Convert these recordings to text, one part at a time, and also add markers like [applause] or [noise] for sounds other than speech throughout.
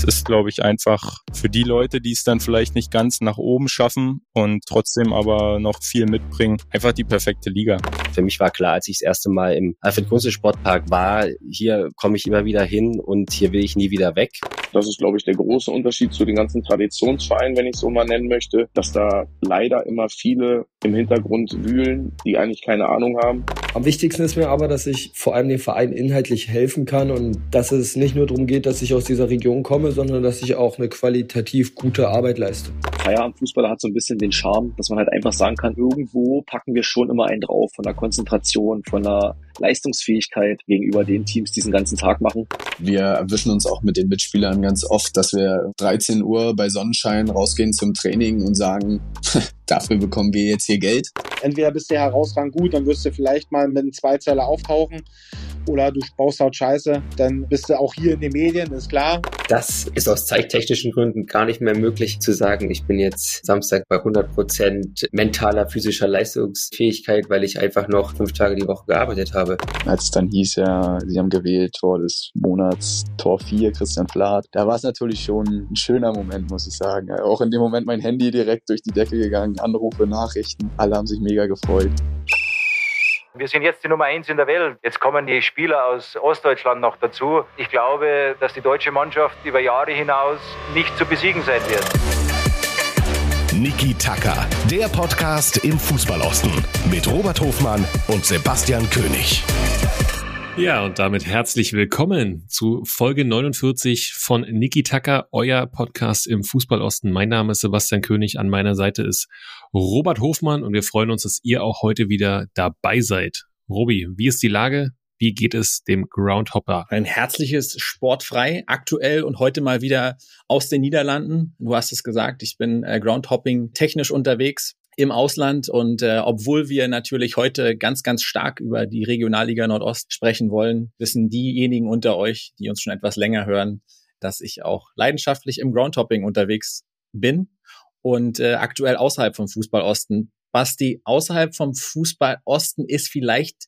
Es ist, glaube ich, einfach für die Leute, die es dann vielleicht nicht ganz nach oben schaffen und trotzdem aber noch viel mitbringen, einfach die perfekte Liga. Für mich war klar, als ich das erste Mal im Alfred Kunze Sportpark war, hier komme ich immer wieder hin und hier will ich nie wieder weg. Das ist, glaube ich, der große Unterschied zu den ganzen Traditionsvereinen, wenn ich so mal nennen möchte, dass da leider immer viele im Hintergrund wühlen, die eigentlich keine Ahnung haben. Am wichtigsten ist mir aber, dass ich vor allem dem Verein inhaltlich helfen kann und dass es nicht nur darum geht, dass ich aus dieser Region komme, sondern dass ich auch eine qualitativ gute Arbeit leiste. Feierabendfußballer hat so ein bisschen den Charme, dass man halt einfach sagen kann, irgendwo packen wir schon immer einen drauf von der Konzentration, von der Leistungsfähigkeit gegenüber den Teams, die diesen ganzen Tag machen. Wir erwischen uns auch mit den Mitspielern ganz oft, dass wir 13 Uhr bei Sonnenschein rausgehen zum Training und sagen, [laughs] dafür bekommen wir jetzt hier Geld. Entweder bist du herausragend gut, dann wirst du vielleicht mal mit einem Zweizeiler auftauchen oder du baust halt Scheiße, dann bist du auch hier in den Medien, ist klar. Das ist aus zeittechnischen Gründen gar nicht mehr möglich zu sagen, ich bin jetzt Samstag bei 100 Prozent mentaler, physischer Leistungsfähigkeit, weil ich einfach noch fünf Tage die Woche gearbeitet habe. Als es dann hieß, ja, sie haben gewählt, Tor des Monats, Tor 4, Christian Flath, da war es natürlich schon ein schöner Moment, muss ich sagen. Auch in dem Moment mein Handy direkt durch die Decke gegangen, Anrufe, Nachrichten, alle haben sich mega gefreut. Wir sind jetzt die Nummer eins in der Welt. Jetzt kommen die Spieler aus Ostdeutschland noch dazu. Ich glaube, dass die deutsche Mannschaft über Jahre hinaus nicht zu besiegen sein wird. Niki Tacker, der Podcast im Fußballosten mit Robert Hofmann und Sebastian König. Ja, und damit herzlich willkommen zu Folge 49 von Niki Tacker, euer Podcast im Fußballosten. Mein Name ist Sebastian König, an meiner Seite ist Robert Hofmann und wir freuen uns, dass ihr auch heute wieder dabei seid. Robi, wie ist die Lage? Wie geht es dem Groundhopper? Ein herzliches Sportfrei, aktuell und heute mal wieder aus den Niederlanden. Du hast es gesagt, ich bin äh, Groundhopping technisch unterwegs im Ausland und äh, obwohl wir natürlich heute ganz, ganz stark über die Regionalliga Nordost sprechen wollen, wissen diejenigen unter euch, die uns schon etwas länger hören, dass ich auch leidenschaftlich im Groundhopping unterwegs bin und äh, aktuell außerhalb vom Fußball Osten. Basti, außerhalb vom Fußball Osten ist vielleicht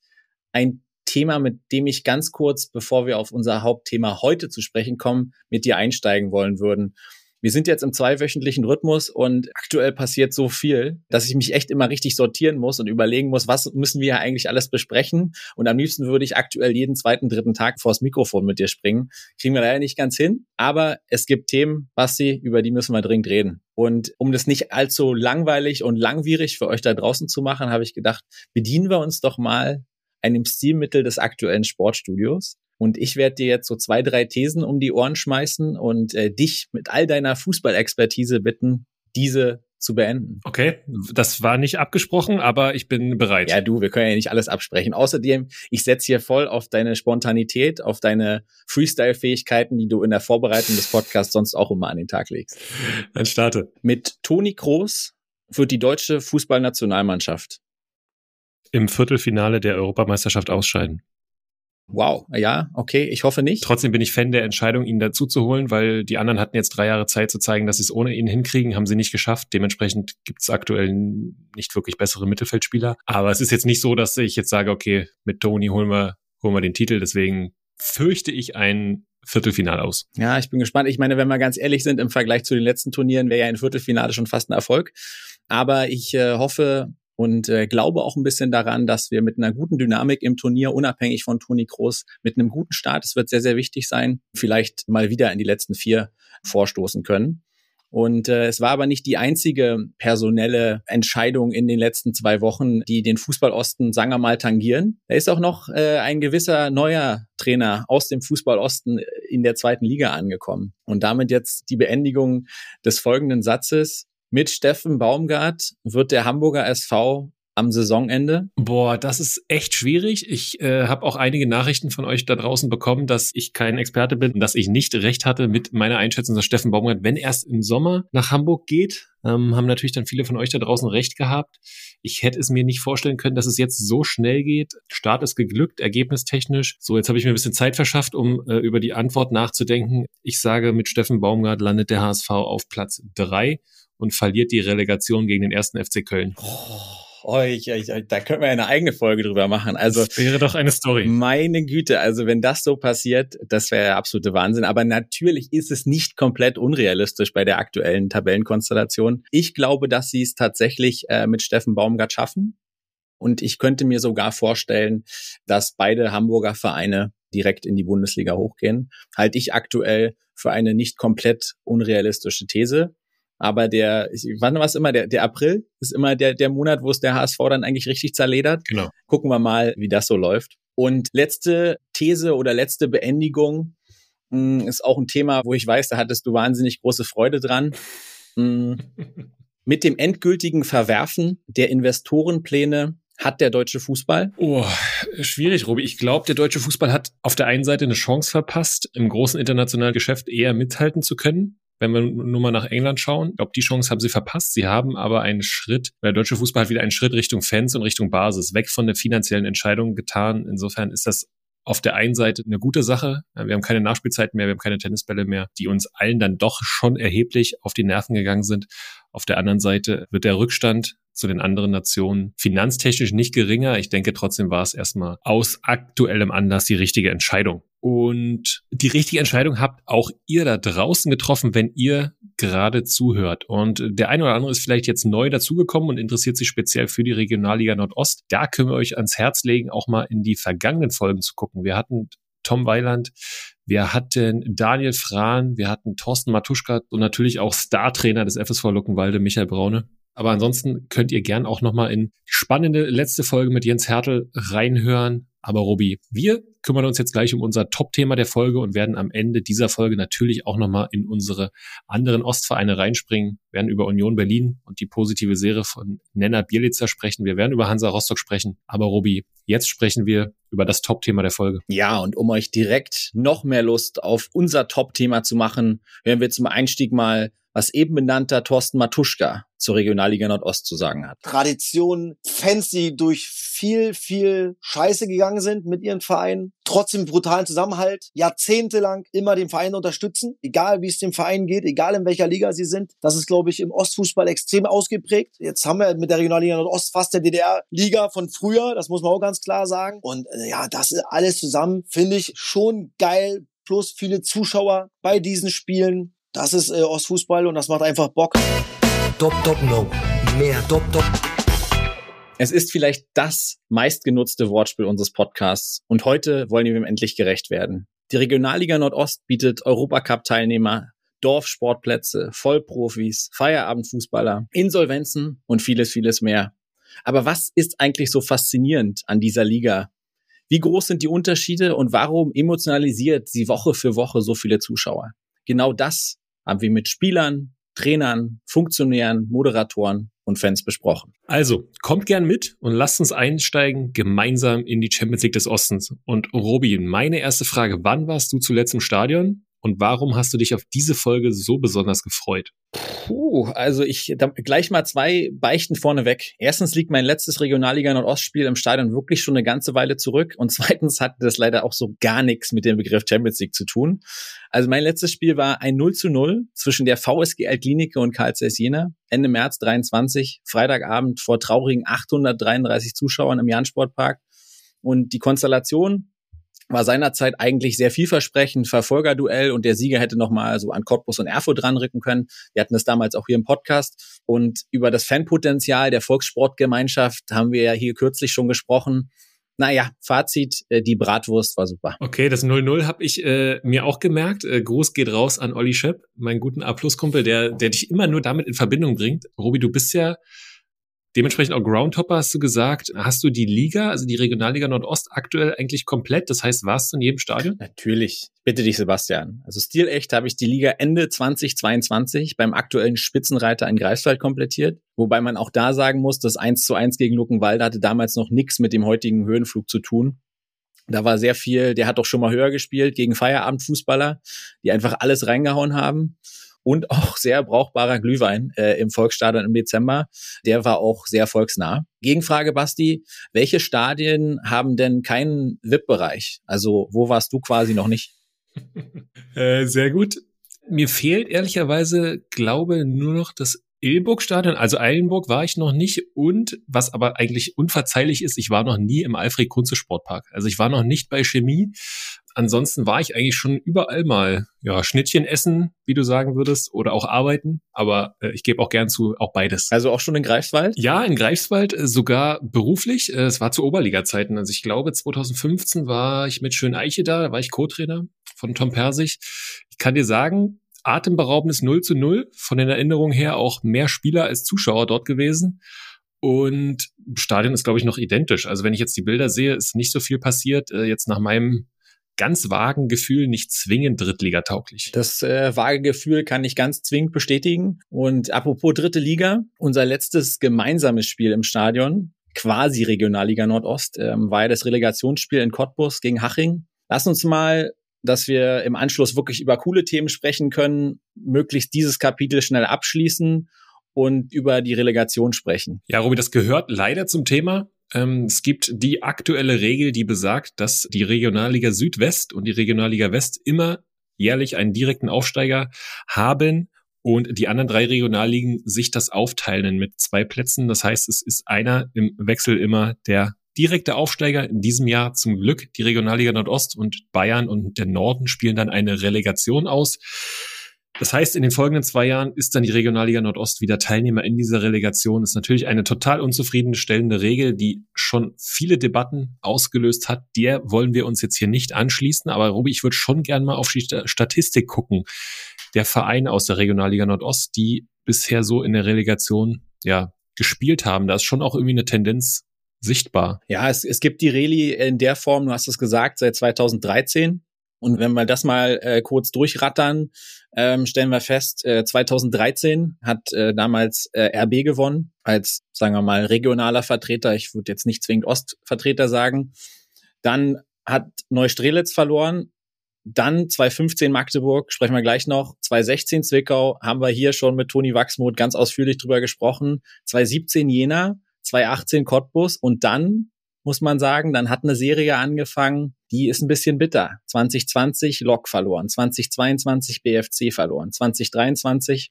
ein Thema, mit dem ich ganz kurz, bevor wir auf unser Hauptthema heute zu sprechen kommen, mit dir einsteigen wollen würden. Wir sind jetzt im zweiwöchentlichen Rhythmus und aktuell passiert so viel, dass ich mich echt immer richtig sortieren muss und überlegen muss, was müssen wir eigentlich alles besprechen. Und am liebsten würde ich aktuell jeden zweiten, dritten Tag vors Mikrofon mit dir springen. Kriegen wir leider nicht ganz hin, aber es gibt Themen, Basti, über die müssen wir dringend reden. Und um das nicht allzu langweilig und langwierig für euch da draußen zu machen, habe ich gedacht, bedienen wir uns doch mal einem Stilmittel des aktuellen Sportstudios. Und ich werde dir jetzt so zwei, drei Thesen um die Ohren schmeißen und äh, dich mit all deiner Fußballexpertise bitten, diese zu beenden. Okay, das war nicht abgesprochen, aber ich bin bereit. Ja, du, wir können ja nicht alles absprechen. Außerdem, ich setze hier voll auf deine Spontanität, auf deine Freestyle-Fähigkeiten, die du in der Vorbereitung des Podcasts sonst auch immer an den Tag legst. Dann starte. Mit Toni Kroos wird die deutsche Fußballnationalmannschaft im Viertelfinale der Europameisterschaft ausscheiden. Wow, ja, okay, ich hoffe nicht. Trotzdem bin ich Fan der Entscheidung, ihn dazu zu holen, weil die anderen hatten jetzt drei Jahre Zeit zu zeigen, dass sie es ohne ihn hinkriegen, haben sie nicht geschafft. Dementsprechend gibt es aktuell nicht wirklich bessere Mittelfeldspieler. Aber es ist jetzt nicht so, dass ich jetzt sage, okay, mit Tony holen wir, holen wir den Titel. Deswegen fürchte ich ein Viertelfinal aus. Ja, ich bin gespannt. Ich meine, wenn wir ganz ehrlich sind, im Vergleich zu den letzten Turnieren wäre ja ein Viertelfinale schon fast ein Erfolg. Aber ich äh, hoffe, und äh, glaube auch ein bisschen daran, dass wir mit einer guten Dynamik im Turnier, unabhängig von Toni Kroos, mit einem guten Start, es wird sehr, sehr wichtig sein, vielleicht mal wieder in die letzten vier vorstoßen können. Und äh, es war aber nicht die einzige personelle Entscheidung in den letzten zwei Wochen, die den Fußballosten, sagen wir mal, tangieren. Da ist auch noch äh, ein gewisser neuer Trainer aus dem Fußballosten in der zweiten Liga angekommen. Und damit jetzt die Beendigung des folgenden Satzes. Mit Steffen Baumgart wird der Hamburger SV am Saisonende? Boah, das ist echt schwierig. Ich äh, habe auch einige Nachrichten von euch da draußen bekommen, dass ich kein Experte bin und dass ich nicht recht hatte mit meiner Einschätzung, dass Steffen Baumgart, wenn erst im Sommer nach Hamburg geht, ähm, haben natürlich dann viele von euch da draußen recht gehabt. Ich hätte es mir nicht vorstellen können, dass es jetzt so schnell geht. Start ist geglückt, ergebnistechnisch. So, jetzt habe ich mir ein bisschen Zeit verschafft, um äh, über die Antwort nachzudenken. Ich sage, mit Steffen Baumgart landet der HSV auf Platz drei und verliert die Relegation gegen den ersten FC Köln. Oh, Oh, ich, ich, da könnten wir eine eigene Folge drüber machen. Also das wäre doch eine Story. Meine Güte, also wenn das so passiert, das wäre der absolute Wahnsinn. Aber natürlich ist es nicht komplett unrealistisch bei der aktuellen Tabellenkonstellation. Ich glaube, dass sie es tatsächlich äh, mit Steffen Baumgart schaffen. Und ich könnte mir sogar vorstellen, dass beide Hamburger Vereine direkt in die Bundesliga hochgehen. Halte ich aktuell für eine nicht komplett unrealistische These. Aber der, wann war es immer? Der, der April ist immer der, der Monat, wo es der HSV dann eigentlich richtig zerledert. Genau. Gucken wir mal, wie das so läuft. Und letzte These oder letzte Beendigung mh, hm, ist auch ein Thema, wo ich weiß, da hattest du wahnsinnig große Freude dran. Mh, hm, [laughs] mit dem endgültigen Verwerfen der Investorenpläne hat der deutsche Fußball? Oh, schwierig, Robi. Ich glaube, der deutsche Fußball hat auf der einen Seite eine Chance verpasst, im großen internationalen Geschäft eher mithalten zu können. Wenn wir nur mal nach England schauen, ich glaube, die Chance haben sie verpasst. Sie haben aber einen Schritt, der deutsche Fußball hat wieder einen Schritt Richtung Fans und Richtung Basis, weg von der finanziellen Entscheidung getan. Insofern ist das auf der einen Seite eine gute Sache. Wir haben keine Nachspielzeiten mehr, wir haben keine Tennisbälle mehr, die uns allen dann doch schon erheblich auf die Nerven gegangen sind. Auf der anderen Seite wird der Rückstand zu den anderen Nationen finanztechnisch nicht geringer. Ich denke trotzdem war es erstmal aus aktuellem Anlass die richtige Entscheidung. Und die richtige Entscheidung habt auch ihr da draußen getroffen, wenn ihr gerade zuhört. Und der eine oder andere ist vielleicht jetzt neu dazugekommen und interessiert sich speziell für die Regionalliga Nordost. Da können wir euch ans Herz legen, auch mal in die vergangenen Folgen zu gucken. Wir hatten Tom Weiland, wir hatten Daniel Frahn, wir hatten Thorsten Matuschka und natürlich auch Startrainer des FSV Luckenwalde, Michael Braune. Aber ansonsten könnt ihr gern auch nochmal in die spannende letzte Folge mit Jens Hertel reinhören. Aber Robi, wir kümmern uns jetzt gleich um unser Top-Thema der Folge und werden am Ende dieser Folge natürlich auch nochmal in unsere anderen Ostvereine reinspringen, wir werden über Union Berlin und die positive Serie von Nenner Bielitzer sprechen, wir werden über Hansa Rostock sprechen. Aber Robi, jetzt sprechen wir über das Top-Thema der Folge. Ja, und um euch direkt noch mehr Lust auf unser Top-Thema zu machen, hören wir zum Einstieg mal was eben benannter Thorsten Matuschka zur Regionalliga Nordost zu sagen hat. Tradition, Fans, die durch viel, viel Scheiße gegangen sind mit ihren Vereinen, trotzdem brutalen Zusammenhalt, jahrzehntelang immer den Verein unterstützen, egal wie es dem Verein geht, egal in welcher Liga sie sind. Das ist, glaube ich, im Ostfußball extrem ausgeprägt. Jetzt haben wir mit der Regionalliga Nordost fast der DDR-Liga von früher, das muss man auch ganz klar sagen. Und äh, ja, das alles zusammen, finde ich schon geil, plus viele Zuschauer bei diesen Spielen. Das ist äh, Ostfußball und das macht einfach Bock. Dop, dop, no. Mehr dop, dop. Es ist vielleicht das meistgenutzte Wortspiel unseres Podcasts und heute wollen wir ihm endlich gerecht werden. Die Regionalliga Nordost bietet Europacup-Teilnehmer, Dorfsportplätze, Vollprofis, Feierabendfußballer, Insolvenzen und vieles, vieles mehr. Aber was ist eigentlich so faszinierend an dieser Liga? Wie groß sind die Unterschiede und warum emotionalisiert sie Woche für Woche so viele Zuschauer? Genau das haben wir mit Spielern, Trainern, Funktionären, Moderatoren und Fans besprochen. Also, kommt gern mit und lasst uns einsteigen gemeinsam in die Champions League des Ostens. Und Robi, meine erste Frage, wann warst du zuletzt im Stadion und warum hast du dich auf diese Folge so besonders gefreut? Puh, also ich da, gleich mal zwei Beichten vorneweg. Erstens liegt mein letztes Regionalliga Nordostspiel im Stadion wirklich schon eine ganze Weile zurück und [laughs] zweitens hat das leider auch so gar nichts mit dem Begriff Champions League zu tun. Also mein letztes Spiel war ein 0 zu 0 zwischen der VSG Altklinike und Karl Zeiss Jena Ende März 23, Freitagabend vor traurigen 833 Zuschauern im Jansportpark. Und die Konstellation war seinerzeit eigentlich sehr vielversprechend, Verfolgerduell und der Sieger hätte nochmal so an Cottbus und Erfurt dranrücken können. Wir hatten das damals auch hier im Podcast und über das Fanpotenzial der Volkssportgemeinschaft haben wir ja hier kürzlich schon gesprochen. Naja, Fazit, äh, die Bratwurst war super. Okay, das 0-0 habe ich äh, mir auch gemerkt. Äh, Gruß geht raus an Olli Schepp, meinen guten A-Plus-Kumpel, der, der dich immer nur damit in Verbindung bringt. Robi, du bist ja Dementsprechend auch Groundhopper hast du gesagt. Hast du die Liga, also die Regionalliga Nordost aktuell eigentlich komplett? Das heißt, warst du in jedem Stadion? Natürlich. Bitte dich, Sebastian. Also stilecht habe ich die Liga Ende 2022 beim aktuellen Spitzenreiter in Greifswald komplettiert. Wobei man auch da sagen muss, das 1 zu 1 gegen Luckenwalde hatte damals noch nichts mit dem heutigen Höhenflug zu tun. Da war sehr viel, der hat doch schon mal höher gespielt gegen Feierabendfußballer, die einfach alles reingehauen haben und auch sehr brauchbarer Glühwein äh, im Volksstadion im Dezember. Der war auch sehr volksnah. Gegenfrage, Basti, welche Stadien haben denn keinen VIP-Bereich? Also wo warst du quasi noch nicht? [laughs] äh, sehr gut. Mir fehlt ehrlicherweise, glaube nur noch das Ilburg-Stadion, also Eilenburg war ich noch nicht und was aber eigentlich unverzeihlich ist, ich war noch nie im Alfred-Kunze-Sportpark. Also ich war noch nicht bei Chemie. Ansonsten war ich eigentlich schon überall mal, ja, Schnittchen essen, wie du sagen würdest, oder auch arbeiten. Aber äh, ich gebe auch gern zu, auch beides. Also auch schon in Greifswald? Ja, in Greifswald, äh, sogar beruflich. Äh, es war zu Oberliga-Zeiten. Also ich glaube, 2015 war ich mit Schön Eiche da, da war ich Co-Trainer von Tom Persig. Ich kann dir sagen, atemberaubendes 0 zu 0. Von den Erinnerungen her auch mehr Spieler als Zuschauer dort gewesen. Und Stadion ist, glaube ich, noch identisch. Also wenn ich jetzt die Bilder sehe, ist nicht so viel passiert. Äh, jetzt nach meinem ganz vagen Gefühl nicht zwingend drittligatauglich. Das äh, vage Gefühl kann ich ganz zwingend bestätigen. Und apropos dritte Liga, unser letztes gemeinsames Spiel im Stadion, quasi Regionalliga Nordost, ähm, war ja das Relegationsspiel in Cottbus gegen Haching. Lass uns mal dass wir im Anschluss wirklich über coole Themen sprechen können, möglichst dieses Kapitel schnell abschließen und über die Relegation sprechen. Ja, Robi, das gehört leider zum Thema. Ähm, es gibt die aktuelle Regel, die besagt, dass die Regionalliga Südwest und die Regionalliga West immer jährlich einen direkten Aufsteiger haben und die anderen drei Regionalligen sich das aufteilen mit zwei Plätzen. Das heißt, es ist einer im Wechsel immer der direkte Aufsteiger in diesem Jahr zum Glück. Die Regionalliga Nordost und Bayern und der Norden spielen dann eine Relegation aus. Das heißt, in den folgenden zwei Jahren ist dann die Regionalliga Nordost wieder Teilnehmer in dieser Relegation. Das ist natürlich eine total unzufriedenstellende Regel, die schon viele Debatten ausgelöst hat. Der wollen wir uns jetzt hier nicht anschließen. Aber Robi, ich würde schon gern mal auf die Statistik gucken. Der Verein aus der Regionalliga Nordost, die bisher so in der Relegation, ja, gespielt haben. Da ist schon auch irgendwie eine Tendenz sichtbar. Ja, es, es gibt die Reli in der Form, du hast es gesagt, seit 2013. Und wenn wir das mal äh, kurz durchrattern, ähm, stellen wir fest, äh, 2013 hat äh, damals äh, RB gewonnen, als, sagen wir mal, regionaler Vertreter. Ich würde jetzt nicht zwingend Ostvertreter sagen. Dann hat Neustrelitz verloren. Dann 2015 Magdeburg, sprechen wir gleich noch. 2016 Zwickau, haben wir hier schon mit Toni Wachsmuth ganz ausführlich drüber gesprochen. 2017 Jena, 2018 Cottbus und dann muss man sagen, dann hat eine Serie angefangen, die ist ein bisschen bitter. 2020 Lok verloren, 2022 BFC verloren, 2023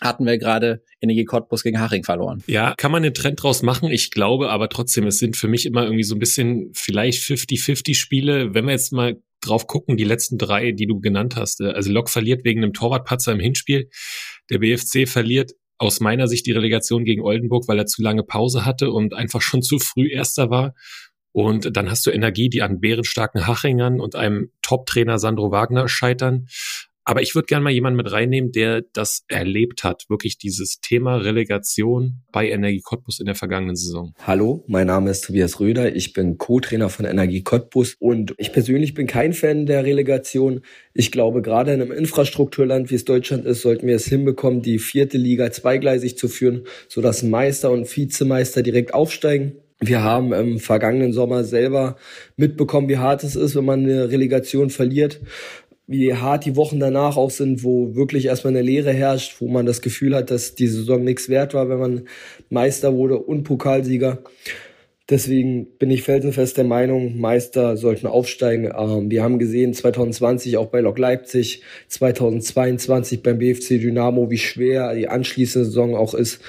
hatten wir gerade Energie Cottbus gegen Haching verloren. Ja, kann man einen Trend draus machen. Ich glaube aber trotzdem, es sind für mich immer irgendwie so ein bisschen vielleicht 50-50 Spiele. Wenn wir jetzt mal drauf gucken, die letzten drei, die du genannt hast. Also Lok verliert wegen einem Torwartpatzer im Hinspiel. Der BFC verliert aus meiner Sicht die Relegation gegen Oldenburg, weil er zu lange Pause hatte und einfach schon zu früh Erster war. Und dann hast du Energie, die an bärenstarken Hachingern und einem Top-Trainer Sandro Wagner scheitern. Aber ich würde gerne mal jemanden mit reinnehmen, der das erlebt hat, wirklich dieses Thema Relegation bei Energie Cottbus in der vergangenen Saison. Hallo, mein Name ist Tobias Röder, ich bin Co-Trainer von Energie Cottbus und ich persönlich bin kein Fan der Relegation. Ich glaube, gerade in einem Infrastrukturland, wie es Deutschland ist, sollten wir es hinbekommen, die vierte Liga zweigleisig zu führen, sodass Meister und Vizemeister direkt aufsteigen. Wir haben im vergangenen Sommer selber mitbekommen, wie hart es ist, wenn man eine Relegation verliert wie hart die Wochen danach auch sind, wo wirklich erstmal eine Leere herrscht, wo man das Gefühl hat, dass die Saison nichts wert war, wenn man Meister wurde und Pokalsieger. Deswegen bin ich felsenfest der Meinung, Meister sollten aufsteigen. Ähm, wir haben gesehen 2020 auch bei Lok Leipzig, 2022 beim BFC Dynamo, wie schwer die anschließende Saison auch ist.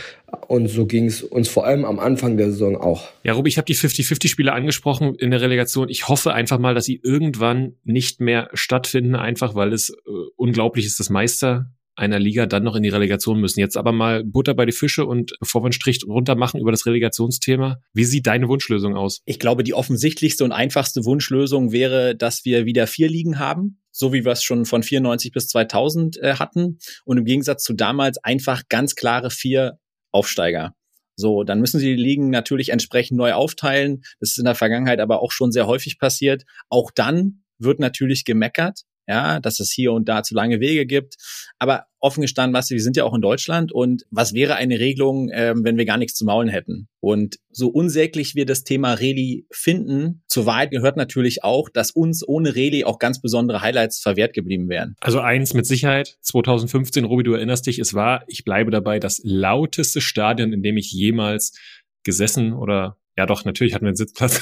Und so ging es uns vor allem am Anfang der Saison auch. Ja, Rubi, ich habe die 50-50-Spiele angesprochen in der Relegation. Ich hoffe einfach mal, dass sie irgendwann nicht mehr stattfinden, einfach weil es äh, unglaublich ist, dass Meister einer Liga dann noch in die Relegation müssen. Jetzt aber mal Butter bei die Fische und bevor wir einen Strich runter machen über das Relegationsthema, wie sieht deine Wunschlösung aus? Ich glaube, die offensichtlichste und einfachste Wunschlösung wäre, dass wir wieder vier Ligen haben, so wie wir es schon von 94 bis 2000 äh, hatten und im Gegensatz zu damals einfach ganz klare vier Aufsteiger. So, dann müssen sie die Ligen natürlich entsprechend neu aufteilen. Das ist in der Vergangenheit aber auch schon sehr häufig passiert. Auch dann wird natürlich gemeckert ja, dass es hier und da zu lange Wege gibt. Aber offen gestanden, was wir sind ja auch in Deutschland und was wäre eine Regelung, ähm, wenn wir gar nichts zu maulen hätten? Und so unsäglich wir das Thema Reli finden, zur Wahrheit gehört natürlich auch, dass uns ohne Reli auch ganz besondere Highlights verwehrt geblieben wären. Also eins mit Sicherheit, 2015, Robi, du erinnerst dich, es war, ich bleibe dabei, das lauteste Stadion, in dem ich jemals gesessen oder ja doch, natürlich hatten wir einen Sitzplatz,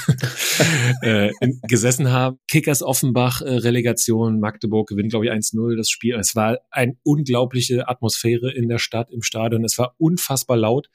[laughs] äh, in, gesessen haben. Kickers Offenbach, äh, Relegation, Magdeburg gewinnt, glaube ich, 1-0 das Spiel. Es war eine unglaubliche Atmosphäre in der Stadt, im Stadion. Es war unfassbar laut.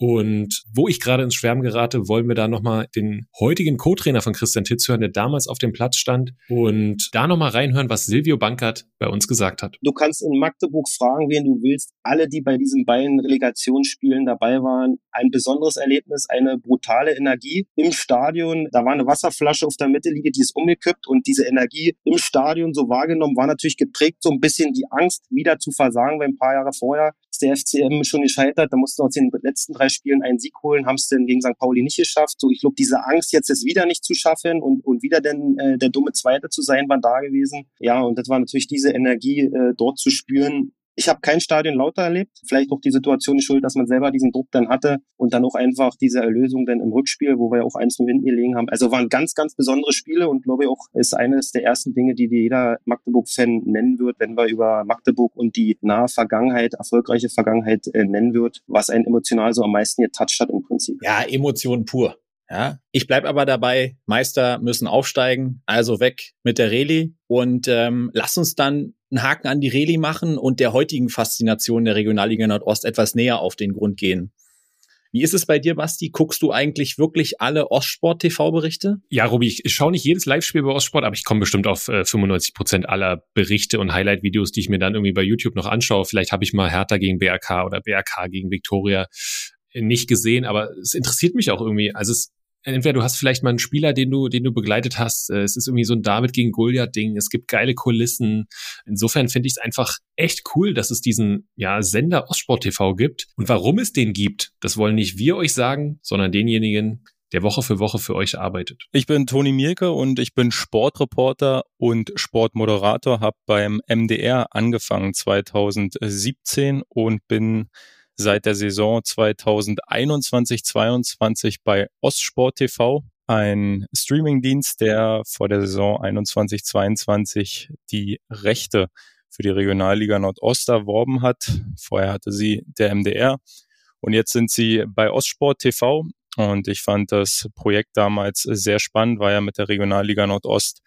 Und wo ich gerade ins Schwärmen gerate, wollen wir da nochmal den heutigen Co-Trainer von Christian Titz hören, der damals auf dem Platz stand und da nochmal reinhören, was Silvio Bankert bei uns gesagt hat. Du kannst in Magdeburg fragen, wen du willst. Alle, die bei diesen beiden Relegationsspielen dabei waren, ein besonderes Erlebnis, eine brutale Energie im Stadion. Da war eine Wasserflasche auf der Mittellinie, die ist umgekippt und diese Energie im Stadion so wahrgenommen war natürlich geprägt so ein bisschen die Angst, wieder zu versagen, weil ein paar Jahre vorher ist der FCM schon gescheitert. Da mussten in den letzten drei Spielen einen Sieg holen, haben es denn gegen St. Pauli nicht geschafft. So, ich glaube, diese Angst jetzt es wieder nicht zu schaffen und, und wieder denn äh, der dumme Zweite zu sein, war da gewesen. Ja, und das war natürlich diese Energie äh, dort zu spüren, ich habe kein Stadion lauter erlebt. Vielleicht auch die Situation die schuld, dass man selber diesen Druck dann hatte und dann auch einfach diese Erlösung dann im Rückspiel, wo wir ja auch eins nur hinten gelegen haben. Also waren ganz, ganz besondere Spiele und glaube ich auch ist eines der ersten Dinge, die jeder Magdeburg-Fan nennen wird, wenn wir über Magdeburg und die nahe Vergangenheit, erfolgreiche Vergangenheit äh, nennen wird, was einen emotional so am meisten getoucht hat im Prinzip. Ja, Emotionen pur. Ja, ich bleib aber dabei, Meister müssen aufsteigen, also weg mit der Reli und ähm, lass uns dann einen Haken an die Reli machen und der heutigen Faszination der Regionalliga Nordost etwas näher auf den Grund gehen. Wie ist es bei dir, Basti? Guckst du eigentlich wirklich alle Ostsport-TV-Berichte? Ja, Robi, ich, schaue nicht jedes Live-Spiel bei Ostsport, aber ich komme bestimmt auf äh, 95 Prozent aller Berichte und Highlight-Videos, die ich mir dann irgendwie bei YouTube noch anschaue. Vielleicht habe ich mal Hertha gegen BRK oder BRK gegen Viktoria nicht gesehen, aber es interessiert mich auch irgendwie. Also es entweder du hast vielleicht mal einen Spieler, den du, den du begleitet hast. Äh, es ist irgendwie so ein David gegen Goliath-Ding. Es gibt geile Kulissen. Insofern finde ich es einfach echt cool, dass es diesen ja, Sender Ostsport TV gibt. Und warum es den gibt, das wollen nicht wir euch sagen, sondern denjenigen, der Woche für Woche für euch arbeitet. Ich bin Toni Mielke und ich bin Sportreporter und Sportmoderator, habe beim MDR angefangen 2017 und bin seit der Saison 2021-22 bei Ostsport TV, ein Streamingdienst, der vor der Saison 21-22 die Rechte für die Regionalliga Nordost erworben hat. Vorher hatte sie der MDR und jetzt sind sie bei Ostsport TV und ich fand das Projekt damals sehr spannend, war ja mit der Regionalliga Nordost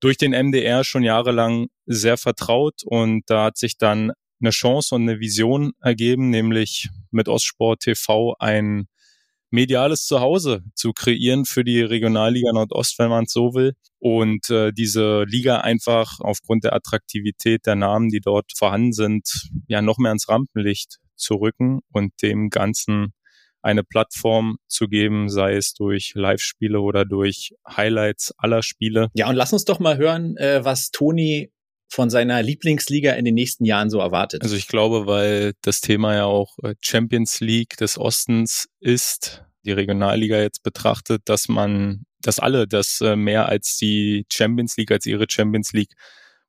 durch den MDR schon jahrelang sehr vertraut. Und da hat sich dann eine Chance und eine Vision ergeben, nämlich mit Ostsport TV ein mediales Zuhause zu kreieren für die Regionalliga Nordost, wenn man es so will. Und äh, diese Liga einfach aufgrund der Attraktivität der Namen, die dort vorhanden sind, ja noch mehr ans Rampenlicht zu rücken und dem Ganzen eine Plattform zu geben, sei es durch Live-Spiele oder durch Highlights aller Spiele. Ja, und lass uns doch mal hören, äh, was Toni von seiner Lieblingsliga in den nächsten Jahren so erwartet? Also ich glaube, weil das Thema ja auch äh, Champions League des Ostens ist, die Regionalliga jetzt betrachtet, dass man, dass alle das äh, mehr als die Champions League, als ihre Champions League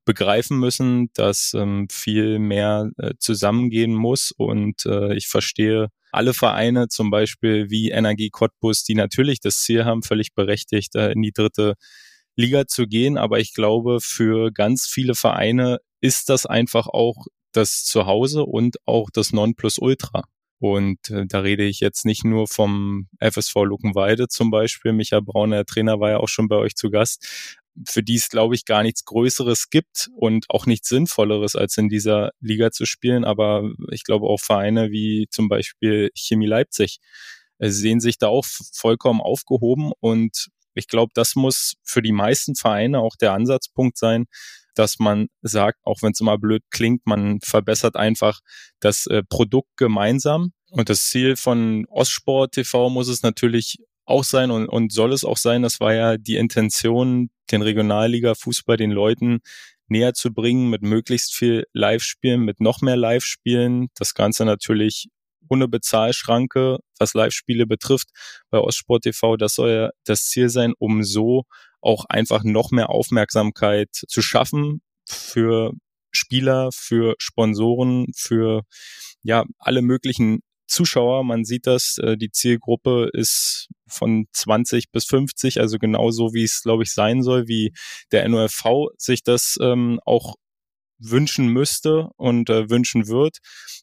begreifen müssen, dass ähm, viel mehr äh, zusammengehen muss. Und äh, ich verstehe alle Vereine, zum Beispiel wie Energie Cottbus, die natürlich das Ziel haben, völlig berechtigt, äh, in die dritte Liga zu gehen. Aber ich glaube, für ganz viele Vereine ist das einfach auch das Zuhause und auch das Nonplusultra. Und äh, da rede ich jetzt nicht nur vom FSV Luckenweide zum Beispiel. Michael Braun, der Trainer, war ja auch schon bei euch zu Gast. Für die es, glaube ich, gar nichts Größeres gibt und auch nichts Sinnvolleres, als in dieser Liga zu spielen. Aber ich glaube auch Vereine wie zum Beispiel Chemie Leipzig äh, sehen sich da auch vollkommen aufgehoben und ich glaube, das muss für die meisten Vereine auch der Ansatzpunkt sein, dass man sagt, auch wenn es immer blöd klingt, man verbessert einfach das äh, Produkt gemeinsam. Und das Ziel von Ostsport TV muss es natürlich auch sein und, und soll es auch sein. Das war ja die Intention, den Regionalliga-Fußball den Leuten näher zu bringen mit möglichst viel Live-Spielen, mit noch mehr Live-Spielen. Das Ganze natürlich ohne Bezahlschranke, was Live-Spiele betrifft, bei Ostsport TV. Das soll ja das Ziel sein, um so auch einfach noch mehr Aufmerksamkeit zu schaffen für Spieler, für Sponsoren, für ja alle möglichen Zuschauer. Man sieht das, äh, die Zielgruppe ist von 20 bis 50, also genauso wie es, glaube ich, sein soll, wie der NOFV sich das ähm, auch wünschen müsste und äh, wünschen wird